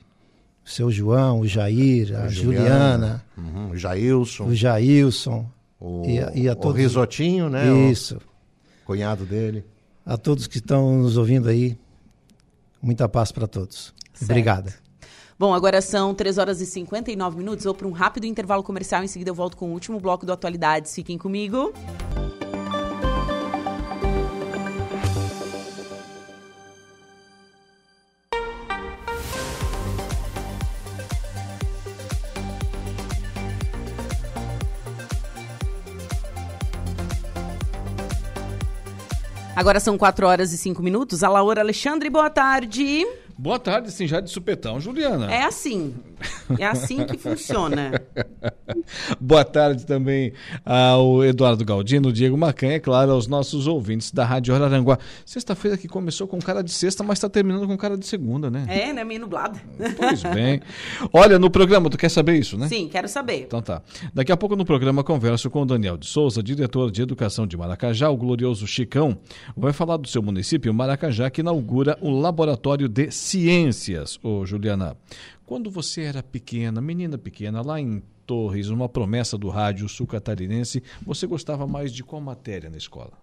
o seu João, o Jair, a Juliana, uhum, o Jailson, o Jailson. o, e a, e a o todos, Risotinho, né? o Isso. cunhado dele. A todos que estão nos ouvindo aí, muita paz para todos. Obrigada. Bom, agora são 3 horas e 59 minutos. Vou para um rápido intervalo comercial. Em seguida, eu volto com o último bloco do Atualidades. Fiquem comigo. Agora são 4 horas e 5 minutos. A Laura Alexandre, boa tarde. Boa tarde, sim, já de supetão, Juliana. É assim. É assim que funciona. <laughs> Boa tarde também ao Eduardo Galdino, Diego Macanha, é claro, aos nossos ouvintes da Rádio Araranguá. Sexta-feira que começou com cara de sexta, mas está terminando com cara de segunda, né? É, né? Meio nublado. Pois <laughs> bem. Olha, no programa, tu quer saber isso, né? Sim, quero saber. Então tá. Daqui a pouco no programa converso com o Daniel de Souza, diretor de Educação de Maracajá, o glorioso Chicão. Vai falar do seu município, Maracajá, que inaugura o Laboratório de Ciências. Ô, Juliana, quando você era pequena, menina pequena, lá em Torres, uma promessa do rádio sul catarinense, você gostava mais de qual matéria na escola?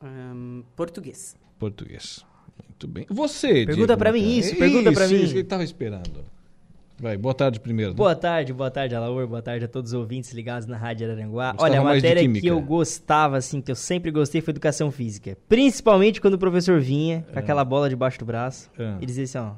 Ahn, português. Português. Muito bem. Você, Pergunta pra mim isso, pergunta pra Isso, mim. Isso, que ele tava esperando. Vai, boa tarde primeiro. né? Boa tarde, boa tarde, Alaor, boa tarde a todos os ouvintes ligados na Rádio Araranguá. Gostava Olha, a matéria que eu gostava, assim, que eu sempre gostei foi educação física. Principalmente quando o professor vinha com aquela bola debaixo do braço É. e dizia assim, ó,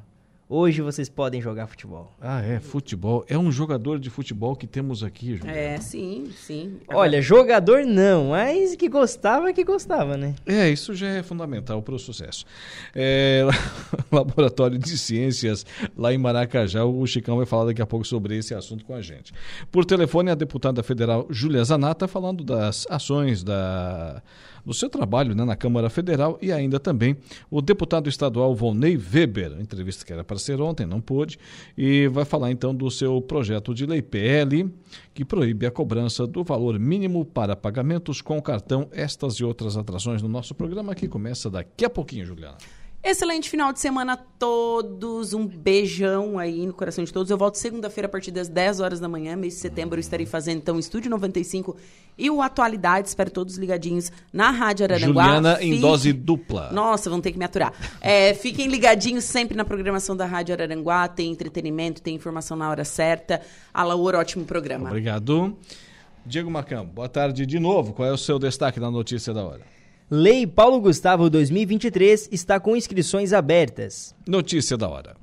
Hoje vocês podem jogar futebol. Ah, é, futebol. É um jogador de futebol que temos aqui, Juliana. É, sim, sim. Olha, jogador não, mas que gostava, que gostava, né? É, isso já é fundamental para o sucesso. É, <laughs> Laboratório de Ciências lá em Maracajá, o Chicão vai falar daqui a pouco sobre esse assunto com a gente. Por telefone, a deputada federal Júlia Zanata falando das ações da do seu trabalho né, na Câmara Federal e ainda também o deputado estadual Volney Weber, entrevista que era para ser ontem, não pôde, e vai falar então do seu projeto de lei PL que proíbe a cobrança do valor mínimo para pagamentos com cartão, estas e outras atrações no nosso programa que começa daqui a pouquinho, Juliana. Excelente final de semana a todos. Um beijão aí no coração de todos. Eu volto segunda-feira a partir das 10 horas da manhã. Mês de setembro eu estarei fazendo então o Estúdio 95 e o Atualidade. Espero todos ligadinhos na Rádio Araranguá. Juliana em dose dupla. Nossa, vão ter que me aturar. É, fiquem ligadinhos sempre na programação da Rádio Araranguá. Tem entretenimento, tem informação na hora certa. Alaor, ótimo programa. Obrigado. Diego Macão, boa tarde de novo. Qual é o seu destaque na notícia da hora? Lei Paulo Gustavo 2023 está com inscrições abertas. Notícia da hora.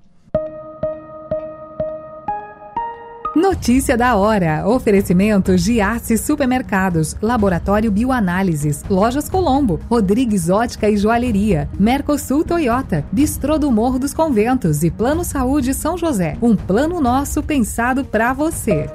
Notícia da hora. Oferecimento Giasse Supermercados, Laboratório Bioanálises, Lojas Colombo, Rodrigues Ótica e Joalheria, Mercosul Toyota, Bistrô do Morro dos Conventos e Plano Saúde São José. Um plano nosso pensado para você.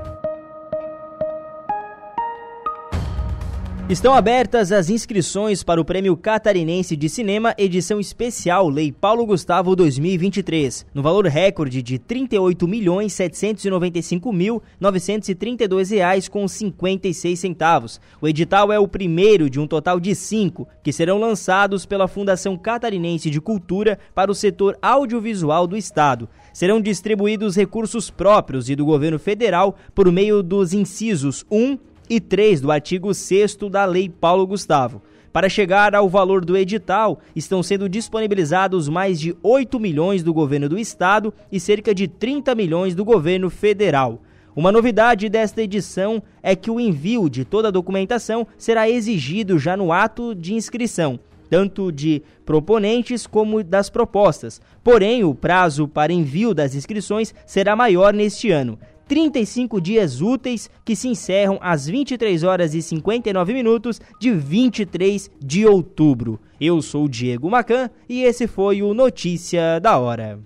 Estão abertas as inscrições para o Prêmio Catarinense de Cinema edição especial Lei Paulo Gustavo 2023, no valor recorde de 38.795.932 reais com 56 centavos. O edital é o primeiro de um total de cinco que serão lançados pela Fundação Catarinense de Cultura para o setor audiovisual do estado. Serão distribuídos recursos próprios e do governo federal por meio dos incisos 1 e 3 do artigo 6 da Lei Paulo Gustavo. Para chegar ao valor do edital, estão sendo disponibilizados mais de 8 milhões do governo do estado e cerca de 30 milhões do governo federal. Uma novidade desta edição é que o envio de toda a documentação será exigido já no ato de inscrição, tanto de proponentes como das propostas. Porém, o prazo para envio das inscrições será maior neste ano. 35 dias úteis que se encerram às 23 horas e 59 minutos de 23 de outubro. Eu sou Diego Macan e esse foi o Notícia da Hora.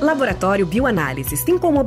Laboratório Bioanálises tem como